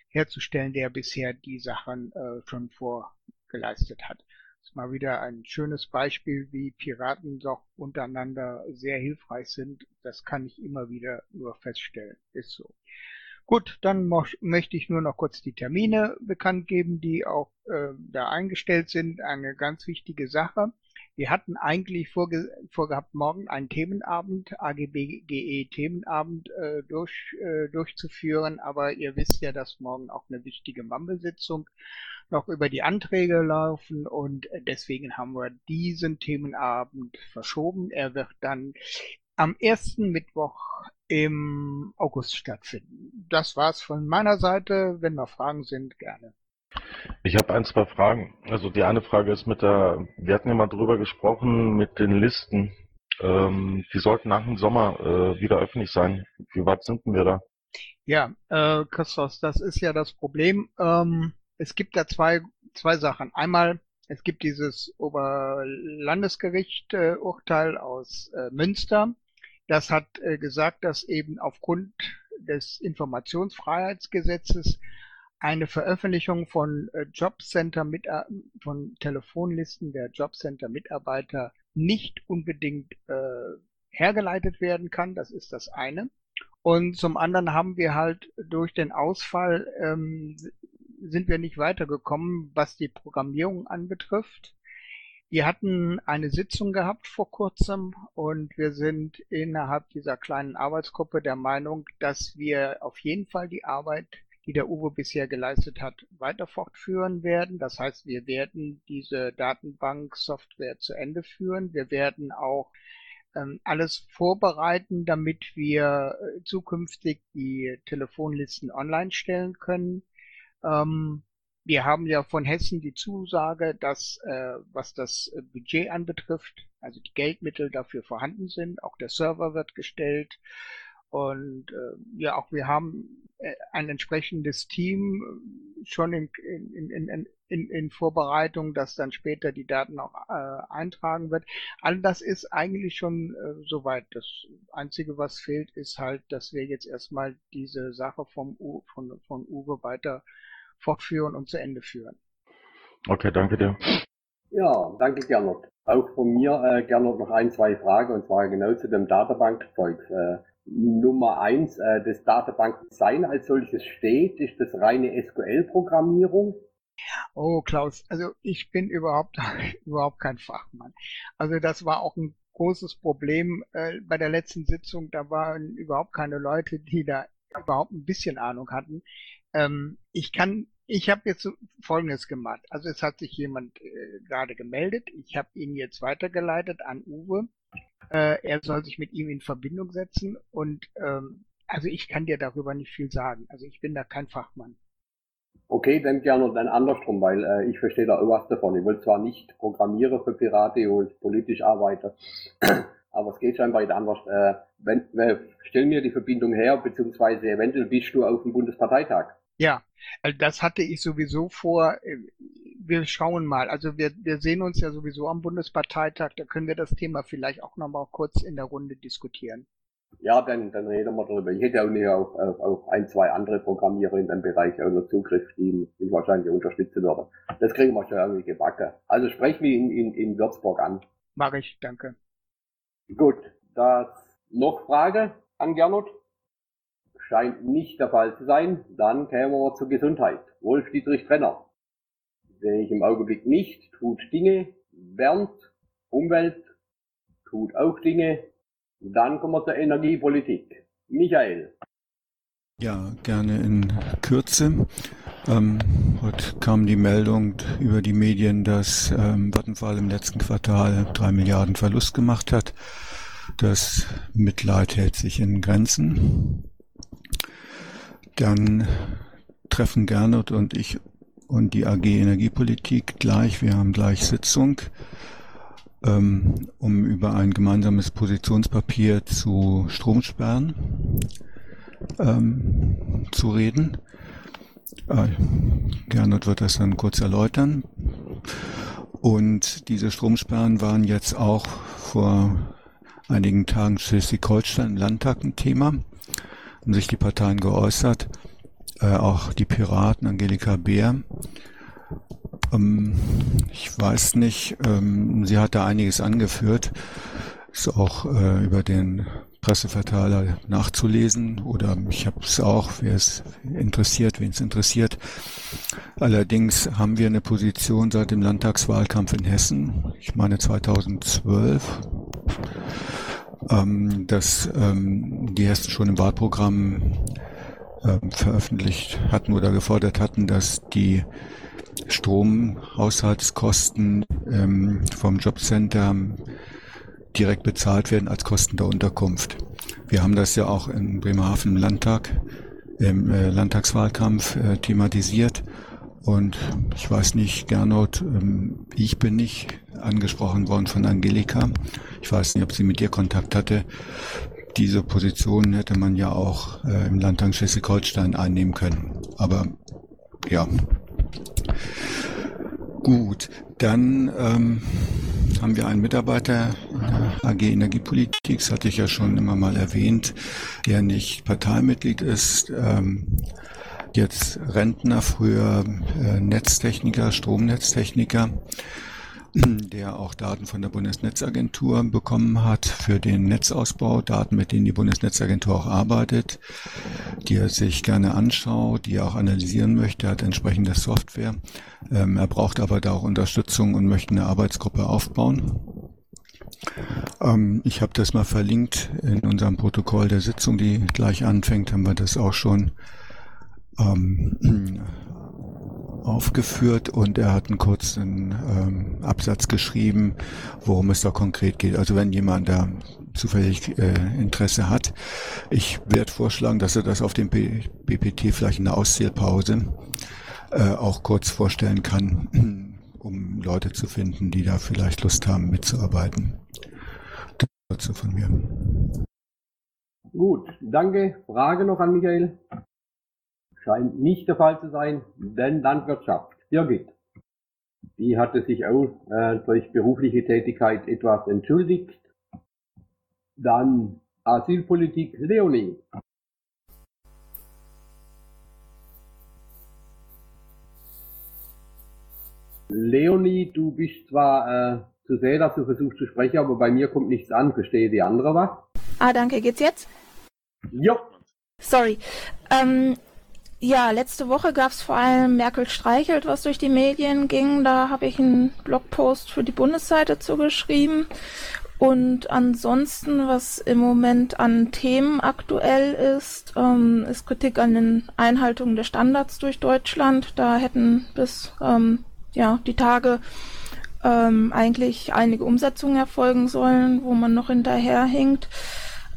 herzustellen, der bisher die Sachen äh, schon vorgeleistet hat. Das ist mal wieder ein schönes Beispiel, wie Piraten doch untereinander sehr hilfreich sind. Das kann ich immer wieder nur feststellen. Ist so. Gut, dann möchte ich nur noch kurz die Termine bekannt geben, die auch äh, da eingestellt sind. Eine ganz wichtige Sache. Wir hatten eigentlich vorge vorgehabt, morgen einen Themenabend, AGBGE Themenabend äh, durch, äh, durchzuführen, aber ihr wisst ja, dass morgen auch eine wichtige Mammelsitzung noch über die Anträge laufen und deswegen haben wir diesen Themenabend verschoben. Er wird dann am ersten Mittwoch im August stattfinden. Das war's von meiner Seite. Wenn noch Fragen sind, gerne. Ich habe ein, zwei Fragen. Also die eine Frage ist mit der, wir hatten ja mal drüber gesprochen mit den Listen. Ähm, die sollten nach dem Sommer äh, wieder öffentlich sein. Wie weit sind wir da? Ja, äh, Christos, das ist ja das Problem. Ähm, es gibt da zwei, zwei Sachen. Einmal, es gibt dieses Oberlandesgericht-Urteil äh, aus äh, Münster. Das hat äh, gesagt, dass eben aufgrund des Informationsfreiheitsgesetzes eine Veröffentlichung von äh, Jobcenter mit äh, von Telefonlisten der Jobcenter Mitarbeiter nicht unbedingt äh, hergeleitet werden kann. Das ist das eine. Und zum anderen haben wir halt durch den Ausfall ähm, sind wir nicht weitergekommen, was die Programmierung anbetrifft. Wir hatten eine Sitzung gehabt vor kurzem und wir sind innerhalb dieser kleinen Arbeitsgruppe der Meinung, dass wir auf jeden Fall die Arbeit die der Uwe bisher geleistet hat, weiter fortführen werden. Das heißt, wir werden diese Datenbank-Software zu Ende führen. Wir werden auch ähm, alles vorbereiten, damit wir äh, zukünftig die Telefonlisten online stellen können. Ähm, wir haben ja von Hessen die Zusage, dass äh, was das Budget anbetrifft, also die Geldmittel dafür vorhanden sind, auch der Server wird gestellt und äh, ja, auch wir haben äh, ein entsprechendes Team äh, schon in, in, in, in, in Vorbereitung, das dann später die Daten auch äh, eintragen wird. All das ist eigentlich schon äh, soweit. Das Einzige, was fehlt, ist halt, dass wir jetzt erstmal diese Sache vom U von, von Uwe weiter fortführen und zu Ende führen. Okay, danke dir. Ja, danke Gernot. Auch von mir, äh, Gernot, noch ein, zwei Fragen, und zwar genau zu dem Datenbankzeug. Äh, Nummer eins, äh, das Datenbankdesign als solches steht, ist das reine SQL-Programmierung. Oh, Klaus, also ich bin überhaupt, überhaupt kein Fachmann. Also das war auch ein großes Problem äh, bei der letzten Sitzung. Da waren überhaupt keine Leute, die da überhaupt ein bisschen Ahnung hatten. Ähm, ich kann, ich habe jetzt Folgendes gemacht. Also es hat sich jemand äh, gerade gemeldet. Ich habe ihn jetzt weitergeleitet an Uwe. Äh, er soll sich mit ihm in Verbindung setzen und ähm, also ich kann dir darüber nicht viel sagen. Also ich bin da kein Fachmann. Okay, dann gerne dann andersrum, weil äh, ich verstehe da was davon. Ich will zwar nicht programmieren für Pirate, wo ich politisch arbeite, aber es geht scheinbar anders. Äh, wenn, wenn, stell mir die Verbindung her, beziehungsweise eventuell bist du auf dem Bundesparteitag. Ja, also das hatte ich sowieso vor. Äh, wir schauen mal. Also wir, wir sehen uns ja sowieso am Bundesparteitag. Da können wir das Thema vielleicht auch nochmal kurz in der Runde diskutieren. Ja, dann, dann reden wir darüber. Ich hätte ja auch nicht auf, auf, auf ein, zwei andere Programmierer in dem Bereich auch noch Zugriff, die mich wahrscheinlich unterstützen würden. Das kriegen wir schon irgendwie gebacken. Also sprech mich in, in, in Würzburg an. Mach ich, danke. Gut, das noch Frage an Gernot? Scheint nicht der Fall zu sein. Dann kämen wir zur Gesundheit. Wolf Dietrich Trenner. Sehe ich im Augenblick nicht. Tut Dinge. Bernd. Umwelt. Tut auch Dinge. Dann kommen wir zur Energiepolitik. Michael. Ja, gerne in Kürze. Ähm, heute kam die Meldung über die Medien, dass ähm, Vattenfall im letzten Quartal drei Milliarden Verlust gemacht hat. Das Mitleid hält sich in Grenzen. Dann treffen Gernot und ich und die AG Energiepolitik gleich. Wir haben gleich Sitzung, ähm, um über ein gemeinsames Positionspapier zu Stromsperren ähm, zu reden. Äh, Gernot wird das dann kurz erläutern. Und diese Stromsperren waren jetzt auch vor einigen Tagen Schleswig-Holstein im Landtag ein Thema, haben sich die Parteien geäußert, äh, auch die Piraten, Angelika Beer. Ähm, ich weiß nicht, ähm, sie hat da einiges angeführt, ist auch äh, über den Presseverteiler nachzulesen oder ich habe es auch, wer es interessiert, wen es interessiert. Allerdings haben wir eine Position seit dem Landtagswahlkampf in Hessen, ich meine 2012, ähm, dass ähm, die Hessen schon im Wahlprogramm ähm, veröffentlicht hatten oder gefordert hatten, dass die Stromhaushaltskosten ähm, vom Jobcenter direkt bezahlt werden als Kosten der Unterkunft. Wir haben das ja auch in Bremerhaven im Landtag, im äh, Landtagswahlkampf äh, thematisiert. Und ich weiß nicht, Gernot, ähm, ich bin nicht angesprochen worden von Angelika. Ich weiß nicht, ob sie mit dir Kontakt hatte. Diese Position hätte man ja auch äh, im Landtag Schleswig-Holstein einnehmen können. Aber ja. Gut, dann ähm, haben wir einen Mitarbeiter in der AG Energiepolitik, das hatte ich ja schon immer mal erwähnt, der nicht Parteimitglied ist, ähm, jetzt Rentner, früher äh, Netztechniker, Stromnetztechniker der auch Daten von der Bundesnetzagentur bekommen hat für den Netzausbau, Daten, mit denen die Bundesnetzagentur auch arbeitet, die er sich gerne anschaut, die er auch analysieren möchte, hat entsprechende Software. Ähm, er braucht aber da auch Unterstützung und möchte eine Arbeitsgruppe aufbauen. Ähm, ich habe das mal verlinkt in unserem Protokoll der Sitzung, die gleich anfängt, haben wir das auch schon ähm, aufgeführt und er hat einen kurzen ähm, Absatz geschrieben, worum es da konkret geht. Also wenn jemand da zufällig äh, Interesse hat. Ich werde vorschlagen, dass er das auf dem BPT vielleicht in der Auszählpause äh, auch kurz vorstellen kann, um Leute zu finden, die da vielleicht Lust haben mitzuarbeiten. Dazu von mir. Gut, danke. Frage noch an Michael? Scheint nicht der Fall zu sein, denn Landwirtschaft. Birgit. Die hatte sich auch äh, durch berufliche Tätigkeit etwas entschuldigt. Dann Asylpolitik Leonie. Leonie, du bist zwar äh, zu sehen, dass du versuchst zu sprechen, aber bei mir kommt nichts an. Verstehe die andere was? Ah, danke. Geht's jetzt? Jo. Sorry. Ähm, ja, letzte Woche gab es vor allem Merkel streichelt, was durch die Medien ging. Da habe ich einen Blogpost für die Bundesseite zugeschrieben. Und ansonsten, was im Moment an Themen aktuell ist, ähm, ist Kritik an den Einhaltungen der Standards durch Deutschland. Da hätten bis ähm, ja, die Tage ähm, eigentlich einige Umsetzungen erfolgen sollen, wo man noch hinterherhinkt.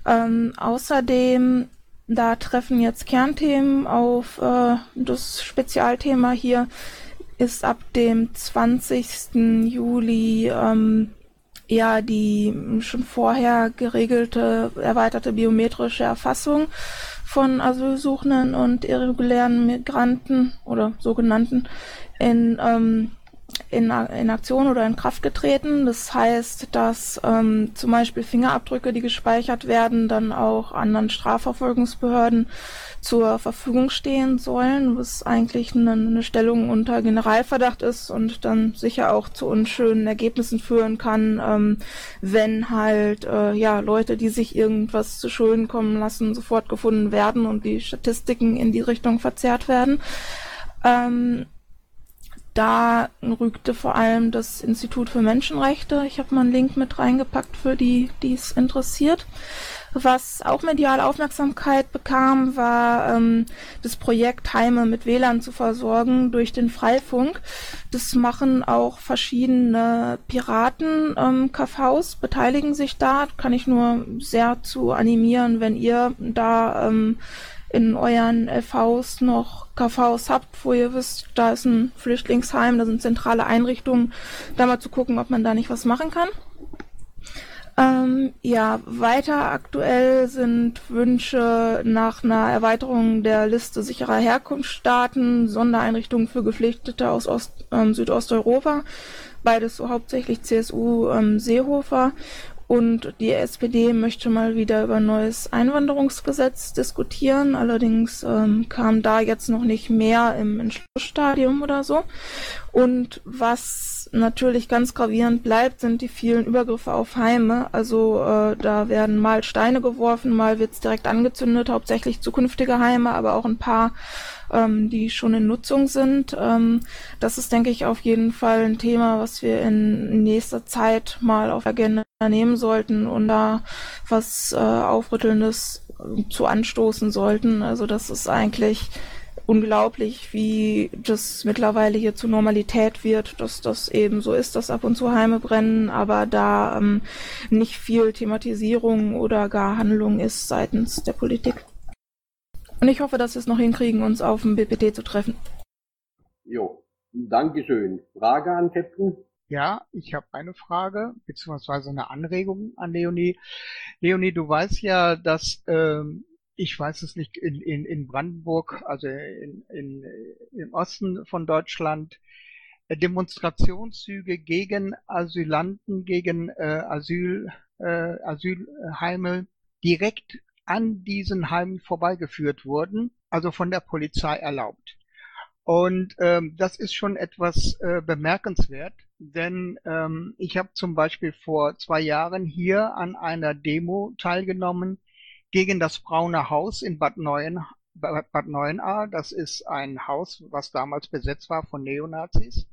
Ähm, außerdem, da treffen jetzt Kernthemen auf. Äh, das Spezialthema hier ist ab dem 20. Juli ähm, ja die schon vorher geregelte erweiterte biometrische Erfassung von Asylsuchenden und irregulären Migranten oder sogenannten in ähm, in, in Aktion oder in Kraft getreten. Das heißt, dass ähm, zum Beispiel Fingerabdrücke, die gespeichert werden, dann auch anderen Strafverfolgungsbehörden zur Verfügung stehen sollen, was eigentlich eine, eine Stellung unter Generalverdacht ist und dann sicher auch zu unschönen Ergebnissen führen kann, ähm, wenn halt äh, ja Leute, die sich irgendwas zu Schulden kommen lassen, sofort gefunden werden und die Statistiken in die Richtung verzerrt werden. Ähm, da rügte vor allem das Institut für Menschenrechte. Ich habe mal einen Link mit reingepackt für die, die es interessiert. Was auch medial Aufmerksamkeit bekam, war ähm, das Projekt Heime mit WLAN zu versorgen durch den Freifunk. Das machen auch verschiedene Piraten-KVs, ähm, beteiligen sich da. Kann ich nur sehr zu animieren, wenn ihr da ähm, in euren LVs noch KVs habt, wo ihr wisst, da ist ein Flüchtlingsheim, da sind zentrale Einrichtungen, da mal zu gucken, ob man da nicht was machen kann. Ähm, ja, weiter aktuell sind Wünsche nach einer Erweiterung der Liste sicherer Herkunftsstaaten, Sondereinrichtungen für Geflüchtete aus Ost, ähm, Südosteuropa, beides so hauptsächlich CSU ähm, Seehofer und die SPD möchte mal wieder über ein neues Einwanderungsgesetz diskutieren. Allerdings ähm, kam da jetzt noch nicht mehr im Entschlussstadium oder so. Und was natürlich ganz gravierend bleibt, sind die vielen Übergriffe auf Heime. Also äh, da werden mal Steine geworfen, mal wird's direkt angezündet, hauptsächlich zukünftige Heime, aber auch ein paar ähm, die schon in Nutzung sind. Ähm, das ist, denke ich, auf jeden Fall ein Thema, was wir in nächster Zeit mal auf Agenda nehmen sollten und da was äh, Aufrüttelndes zu anstoßen sollten. Also das ist eigentlich unglaublich, wie das mittlerweile hier zur Normalität wird, dass das eben so ist, dass ab und zu Heime brennen, aber da ähm, nicht viel Thematisierung oder gar Handlung ist seitens der Politik. Und ich hoffe, dass wir es noch hinkriegen, uns auf dem BPT zu treffen. Jo, Dankeschön. Frage an Captain? Ja, ich habe eine Frage, beziehungsweise eine Anregung an Leonie. Leonie, du weißt ja, dass, ähm, ich weiß es nicht, in, in, in Brandenburg, also in, in, im Osten von Deutschland, äh, Demonstrationszüge gegen Asylanten, gegen äh, Asyl, äh, Asylheime direkt an diesen Heimen vorbeigeführt wurden, also von der Polizei erlaubt. Und ähm, das ist schon etwas äh, bemerkenswert, denn ähm, ich habe zum Beispiel vor zwei Jahren hier an einer Demo teilgenommen gegen das Braune Haus in Bad, Neuen, Bad Neuenahr. Das ist ein Haus, was damals besetzt war von Neonazis.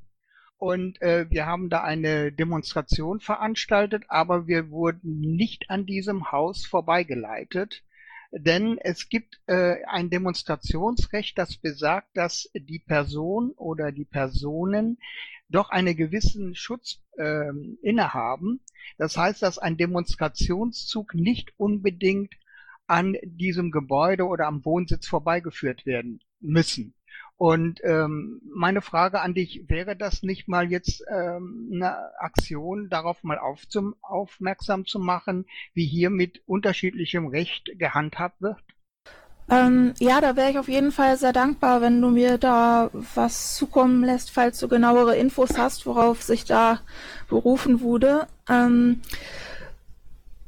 Und äh, wir haben da eine Demonstration veranstaltet, aber wir wurden nicht an diesem Haus vorbeigeleitet. Denn es gibt äh, ein Demonstrationsrecht, das besagt, dass die Person oder die Personen doch einen gewissen Schutz äh, innehaben. Das heißt, dass ein Demonstrationszug nicht unbedingt an diesem Gebäude oder am Wohnsitz vorbeigeführt werden müssen. Und ähm, meine Frage an dich, wäre das nicht mal jetzt ähm, eine Aktion, darauf mal aufzum aufmerksam zu machen, wie hier mit unterschiedlichem Recht gehandhabt wird? Ähm, ja, da wäre ich auf jeden Fall sehr dankbar, wenn du mir da was zukommen lässt, falls du genauere Infos hast, worauf sich da berufen wurde. Ähm,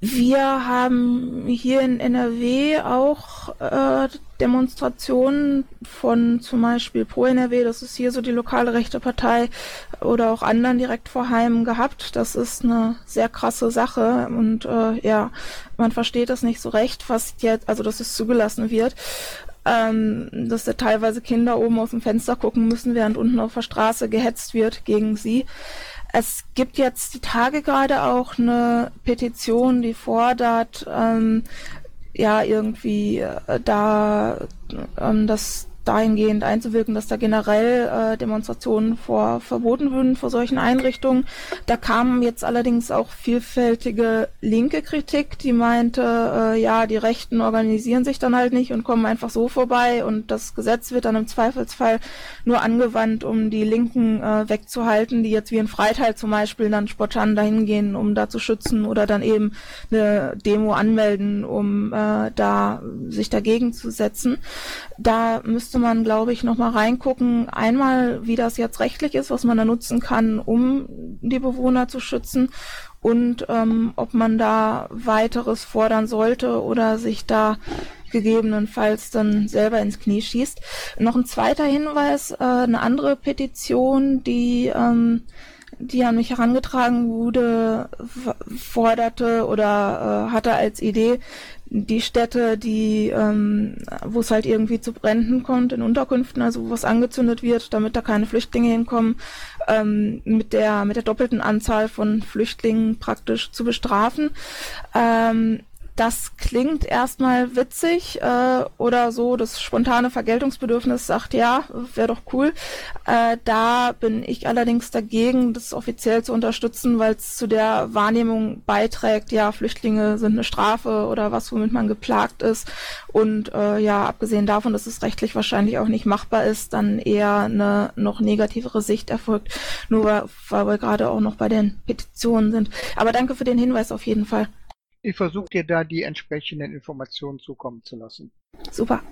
wir haben hier in NRW auch äh, Demonstrationen von zum Beispiel Pro NRW, das ist hier so die lokale rechte Partei, oder auch anderen direkt vor Heim gehabt. Das ist eine sehr krasse Sache und äh, ja, man versteht das nicht so recht, was jetzt, also dass es zugelassen wird. Ähm, dass da teilweise Kinder oben aus dem Fenster gucken müssen, während unten auf der Straße gehetzt wird gegen sie. Es gibt jetzt die Tage gerade auch eine Petition, die fordert, ähm, ja, irgendwie äh, da ähm, das dahingehend einzuwirken, dass da generell äh, Demonstrationen vor verboten würden vor solchen Einrichtungen. Da kam jetzt allerdings auch vielfältige linke Kritik, die meinte, äh, ja, die Rechten organisieren sich dann halt nicht und kommen einfach so vorbei und das Gesetz wird dann im Zweifelsfall nur angewandt, um die Linken äh, wegzuhalten, die jetzt wie in Freital zum Beispiel dann spontan dahin gehen, um da zu schützen oder dann eben eine Demo anmelden, um äh, da sich dagegen zu setzen. Da müsste müsste man, glaube ich, nochmal reingucken. Einmal, wie das jetzt rechtlich ist, was man da nutzen kann, um die Bewohner zu schützen und ähm, ob man da weiteres fordern sollte oder sich da gegebenenfalls dann selber ins Knie schießt. Noch ein zweiter Hinweis, äh, eine andere Petition, die ähm, die an mich herangetragen wurde, forderte oder äh, hatte als Idee, die Städte, die, ähm, wo es halt irgendwie zu Bränden kommt in Unterkünften, also wo was angezündet wird, damit da keine Flüchtlinge hinkommen, ähm, mit der mit der doppelten Anzahl von Flüchtlingen praktisch zu bestrafen. Ähm, das klingt erstmal witzig äh, oder so, das spontane Vergeltungsbedürfnis sagt, ja, wäre doch cool. Äh, da bin ich allerdings dagegen, das offiziell zu unterstützen, weil es zu der Wahrnehmung beiträgt, ja, Flüchtlinge sind eine Strafe oder was, womit man geplagt ist. Und äh, ja, abgesehen davon, dass es rechtlich wahrscheinlich auch nicht machbar ist, dann eher eine noch negativere Sicht erfolgt, nur weil, weil wir gerade auch noch bei den Petitionen sind. Aber danke für den Hinweis auf jeden Fall. Ich versuche dir da die entsprechenden Informationen zukommen zu lassen. Super.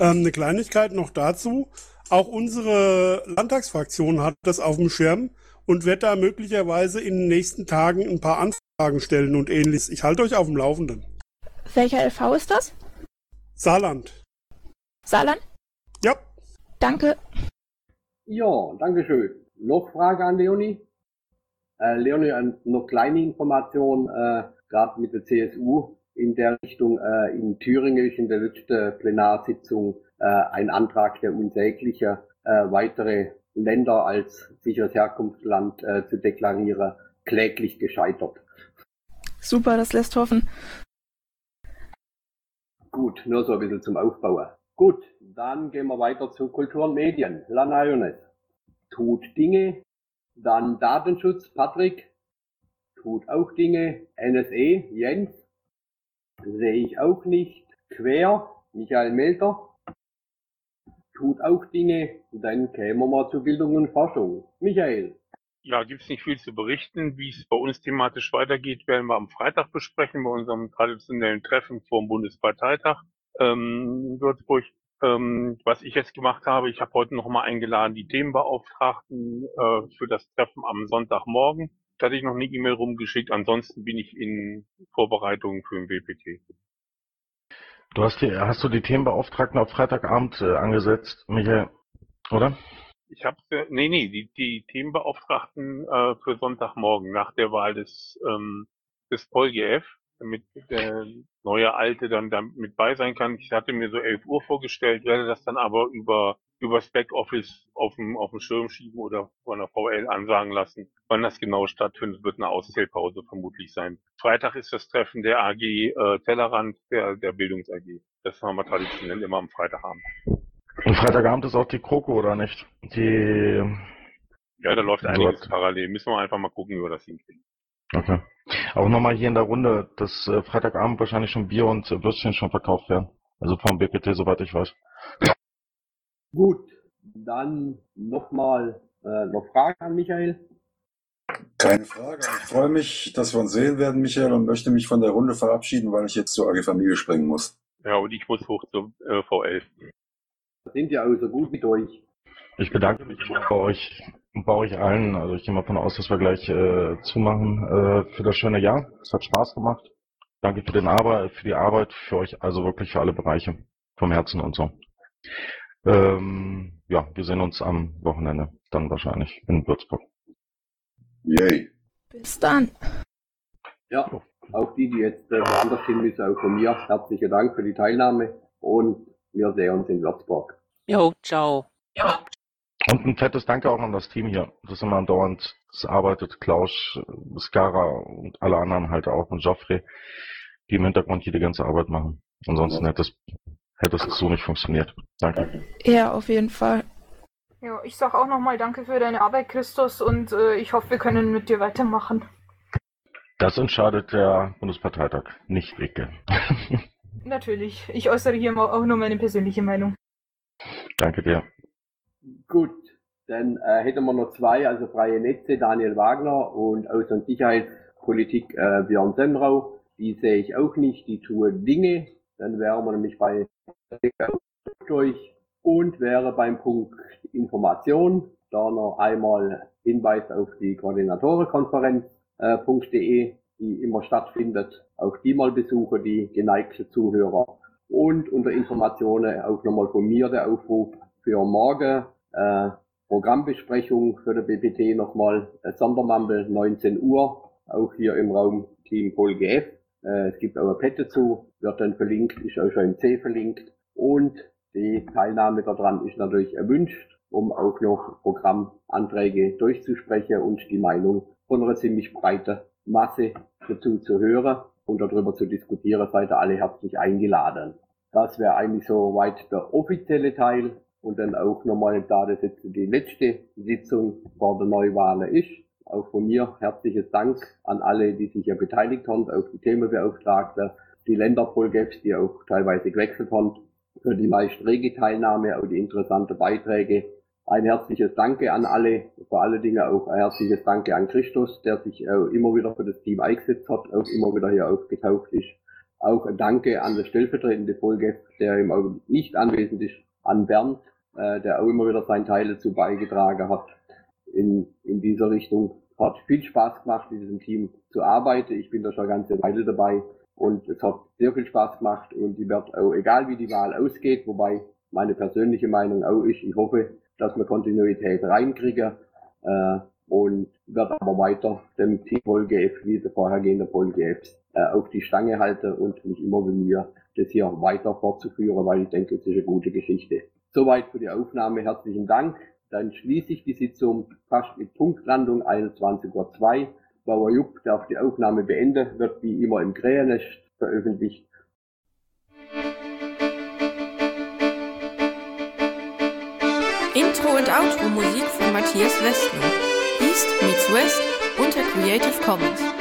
Ähm, eine Kleinigkeit noch dazu. Auch unsere Landtagsfraktion hat das auf dem Schirm und wird da möglicherweise in den nächsten Tagen ein paar Anfragen stellen und ähnliches. Ich halte euch auf dem Laufenden. Welcher LV ist das? Saarland. Saarland? Ja. Danke. Ja, danke schön. Noch Frage an Leonie? Äh, Leonie, noch kleine Information. Äh, gerade mit der CSU in der Richtung. Äh, in Thüringen ist in der letzten Plenarsitzung äh, ein Antrag der unsäglicher äh, weitere Länder als sicheres Herkunftsland äh, zu deklarieren, kläglich gescheitert. Super, das lässt hoffen. Gut, nur so ein bisschen zum Aufbauen. Gut, dann gehen wir weiter zu Kultur und Medien. Lanayones tut Dinge. Dann Datenschutz, Patrick tut auch Dinge. NSE, Jens, sehe ich auch nicht. Quer, Michael Melter, tut auch Dinge. Dann kämen wir mal zu Bildung und Forschung. Michael. Ja, gibt es nicht viel zu berichten. Wie es bei uns thematisch weitergeht, werden wir am Freitag besprechen, bei unserem traditionellen Treffen vor dem Bundesparteitag ähm, in Würzburg. Ähm, was ich jetzt gemacht habe, ich habe heute nochmal eingeladen, die Themenbeauftragten äh, für das Treffen am Sonntagmorgen. Da hatte ich noch eine E-Mail rumgeschickt. Ansonsten bin ich in Vorbereitungen für den BPT. Du hast die, hast du die Themenbeauftragten auf Freitagabend äh, angesetzt, Michael, oder? Ich habe nee, nee, die, die Themenbeauftragten äh, für Sonntagmorgen nach der Wahl des ähm, des PolGF, damit der neue Alte dann da mit bei sein kann. Ich hatte mir so 11 Uhr vorgestellt, werde das dann aber über übers Backoffice auf dem, auf dem Schirm schieben oder von der VL ansagen lassen. Wann das genau stattfindet, wird eine Auszählpause vermutlich sein. Freitag ist das Treffen der AG äh, Tellerrand, der, der Bildungs AG. Das haben wir traditionell immer am Freitagabend. Und Freitagabend ist auch die Kroko, oder nicht? Die. Ja, da läuft einiges parallel. Müssen wir einfach mal gucken, wie wir das hinkriegen. Okay. Auch nochmal hier in der Runde, dass äh, Freitagabend wahrscheinlich schon Bier und äh, Würstchen schon verkauft werden. Also vom BPT, soweit ich weiß. Gut, dann nochmal äh, noch Fragen an Michael. Keine Frage. Ich freue mich, dass wir uns sehen werden, Michael, und möchte mich von der Runde verabschieden, weil ich jetzt zur AG Familie springen muss. Ja, und ich muss hoch zur äh, V11. Sind ja also gut mit euch. Ich bedanke mich bei euch, bei euch allen. Also ich gehe mal davon aus, dass wir gleich äh, zumachen äh, für das schöne Jahr. Es hat Spaß gemacht. Danke für den Arbeit, für die Arbeit, für euch, also wirklich für alle Bereiche. Vom Herzen und so. Ähm, ja, wir sehen uns am Wochenende dann wahrscheinlich in Würzburg. Yay. Bis dann. Ja, auch die, die jetzt äh, woanders hin müssen, auch von mir herzlichen Dank für die Teilnahme und wir sehen uns in Würzburg. Jo, ciao. Und ein fettes Danke auch an das Team hier, das immer andauernd das arbeitet. Klaus, Skara und alle anderen halt auch und Joffrey, die im Hintergrund hier die ganze Arbeit machen. Ansonsten hätte es, hätte es so nicht funktioniert. Danke. Ja, auf jeden Fall. Ja, ich sag auch nochmal Danke für deine Arbeit, Christus, und äh, ich hoffe, wir können mit dir weitermachen. Das entscheidet der Bundesparteitag, nicht Icke. Natürlich. Ich äußere hier auch nur meine persönliche Meinung. Danke dir. Gut, dann äh, hätten wir noch zwei, also freie Netze, Daniel Wagner und Außen- und Sicherheitspolitik äh, Björn Semrau. Die sehe ich auch nicht, die tun Dinge. Dann wären wir nämlich bei durch und wäre beim Punkt Information da noch einmal Hinweis auf die Koordinatorenkonferenz.de, die immer stattfindet. Auch die mal besuche, die geneigte Zuhörer. Und unter Informationen auch nochmal von mir der Aufruf für morgen äh, Programmbesprechung für der BPT nochmal äh, Sondermampel 19 Uhr, auch hier im Raum Team Pol GF. Äh, es gibt auch ein Pad dazu, wird dann verlinkt, ist auch schon im C verlinkt. Und die Teilnahme daran ist natürlich erwünscht, um auch noch Programmanträge durchzusprechen und die Meinung von einer ziemlich breiten Masse dazu zu hören und darüber zu diskutieren, seid ihr alle herzlich eingeladen. Das wäre eigentlich soweit der offizielle Teil und dann auch nochmal, da das jetzt die letzte Sitzung vor der Neuwahl ist, auch von mir herzliches Dank an alle, die sich ja beteiligt haben, auch die Themenbeauftragte, die Länderpolgaps, die auch teilweise gewechselt haben, für die meist rege Teilnahme, auch die interessanten Beiträge. Ein herzliches Danke an alle, vor allen Dingen auch ein herzliches Danke an Christus, der sich immer wieder für das Team eingesetzt hat, auch immer wieder hier aufgetaucht ist. Auch ein Danke an das stellvertretende Folge, der im Augenblick nicht anwesend ist, an Bernd, äh, der auch immer wieder seinen Teil dazu beigetragen hat. In, in dieser Richtung hat viel Spaß gemacht, in diesem Team zu arbeiten. Ich bin da schon eine ganze Weile dabei und es hat sehr viel Spaß gemacht und ich werde auch, egal wie die Wahl ausgeht, wobei meine persönliche Meinung auch ist, ich hoffe, dass wir Kontinuität reinkriegen äh, und werde aber weiter dem Team PolGF wie der vorhergehende PolGFs äh, auf die Stange halten und mich immer bemühen, das hier weiter fortzuführen, weil ich denke, es ist eine gute Geschichte. Soweit für die Aufnahme. Herzlichen Dank. Dann schließe ich die Sitzung fast mit Punktlandung 21.02 Uhr. Bauer Jupp darf die Aufnahme beenden, wird wie immer im Krähennest veröffentlicht. Intro und Outro Musik von Matthias Westner. East meets West unter Creative Commons.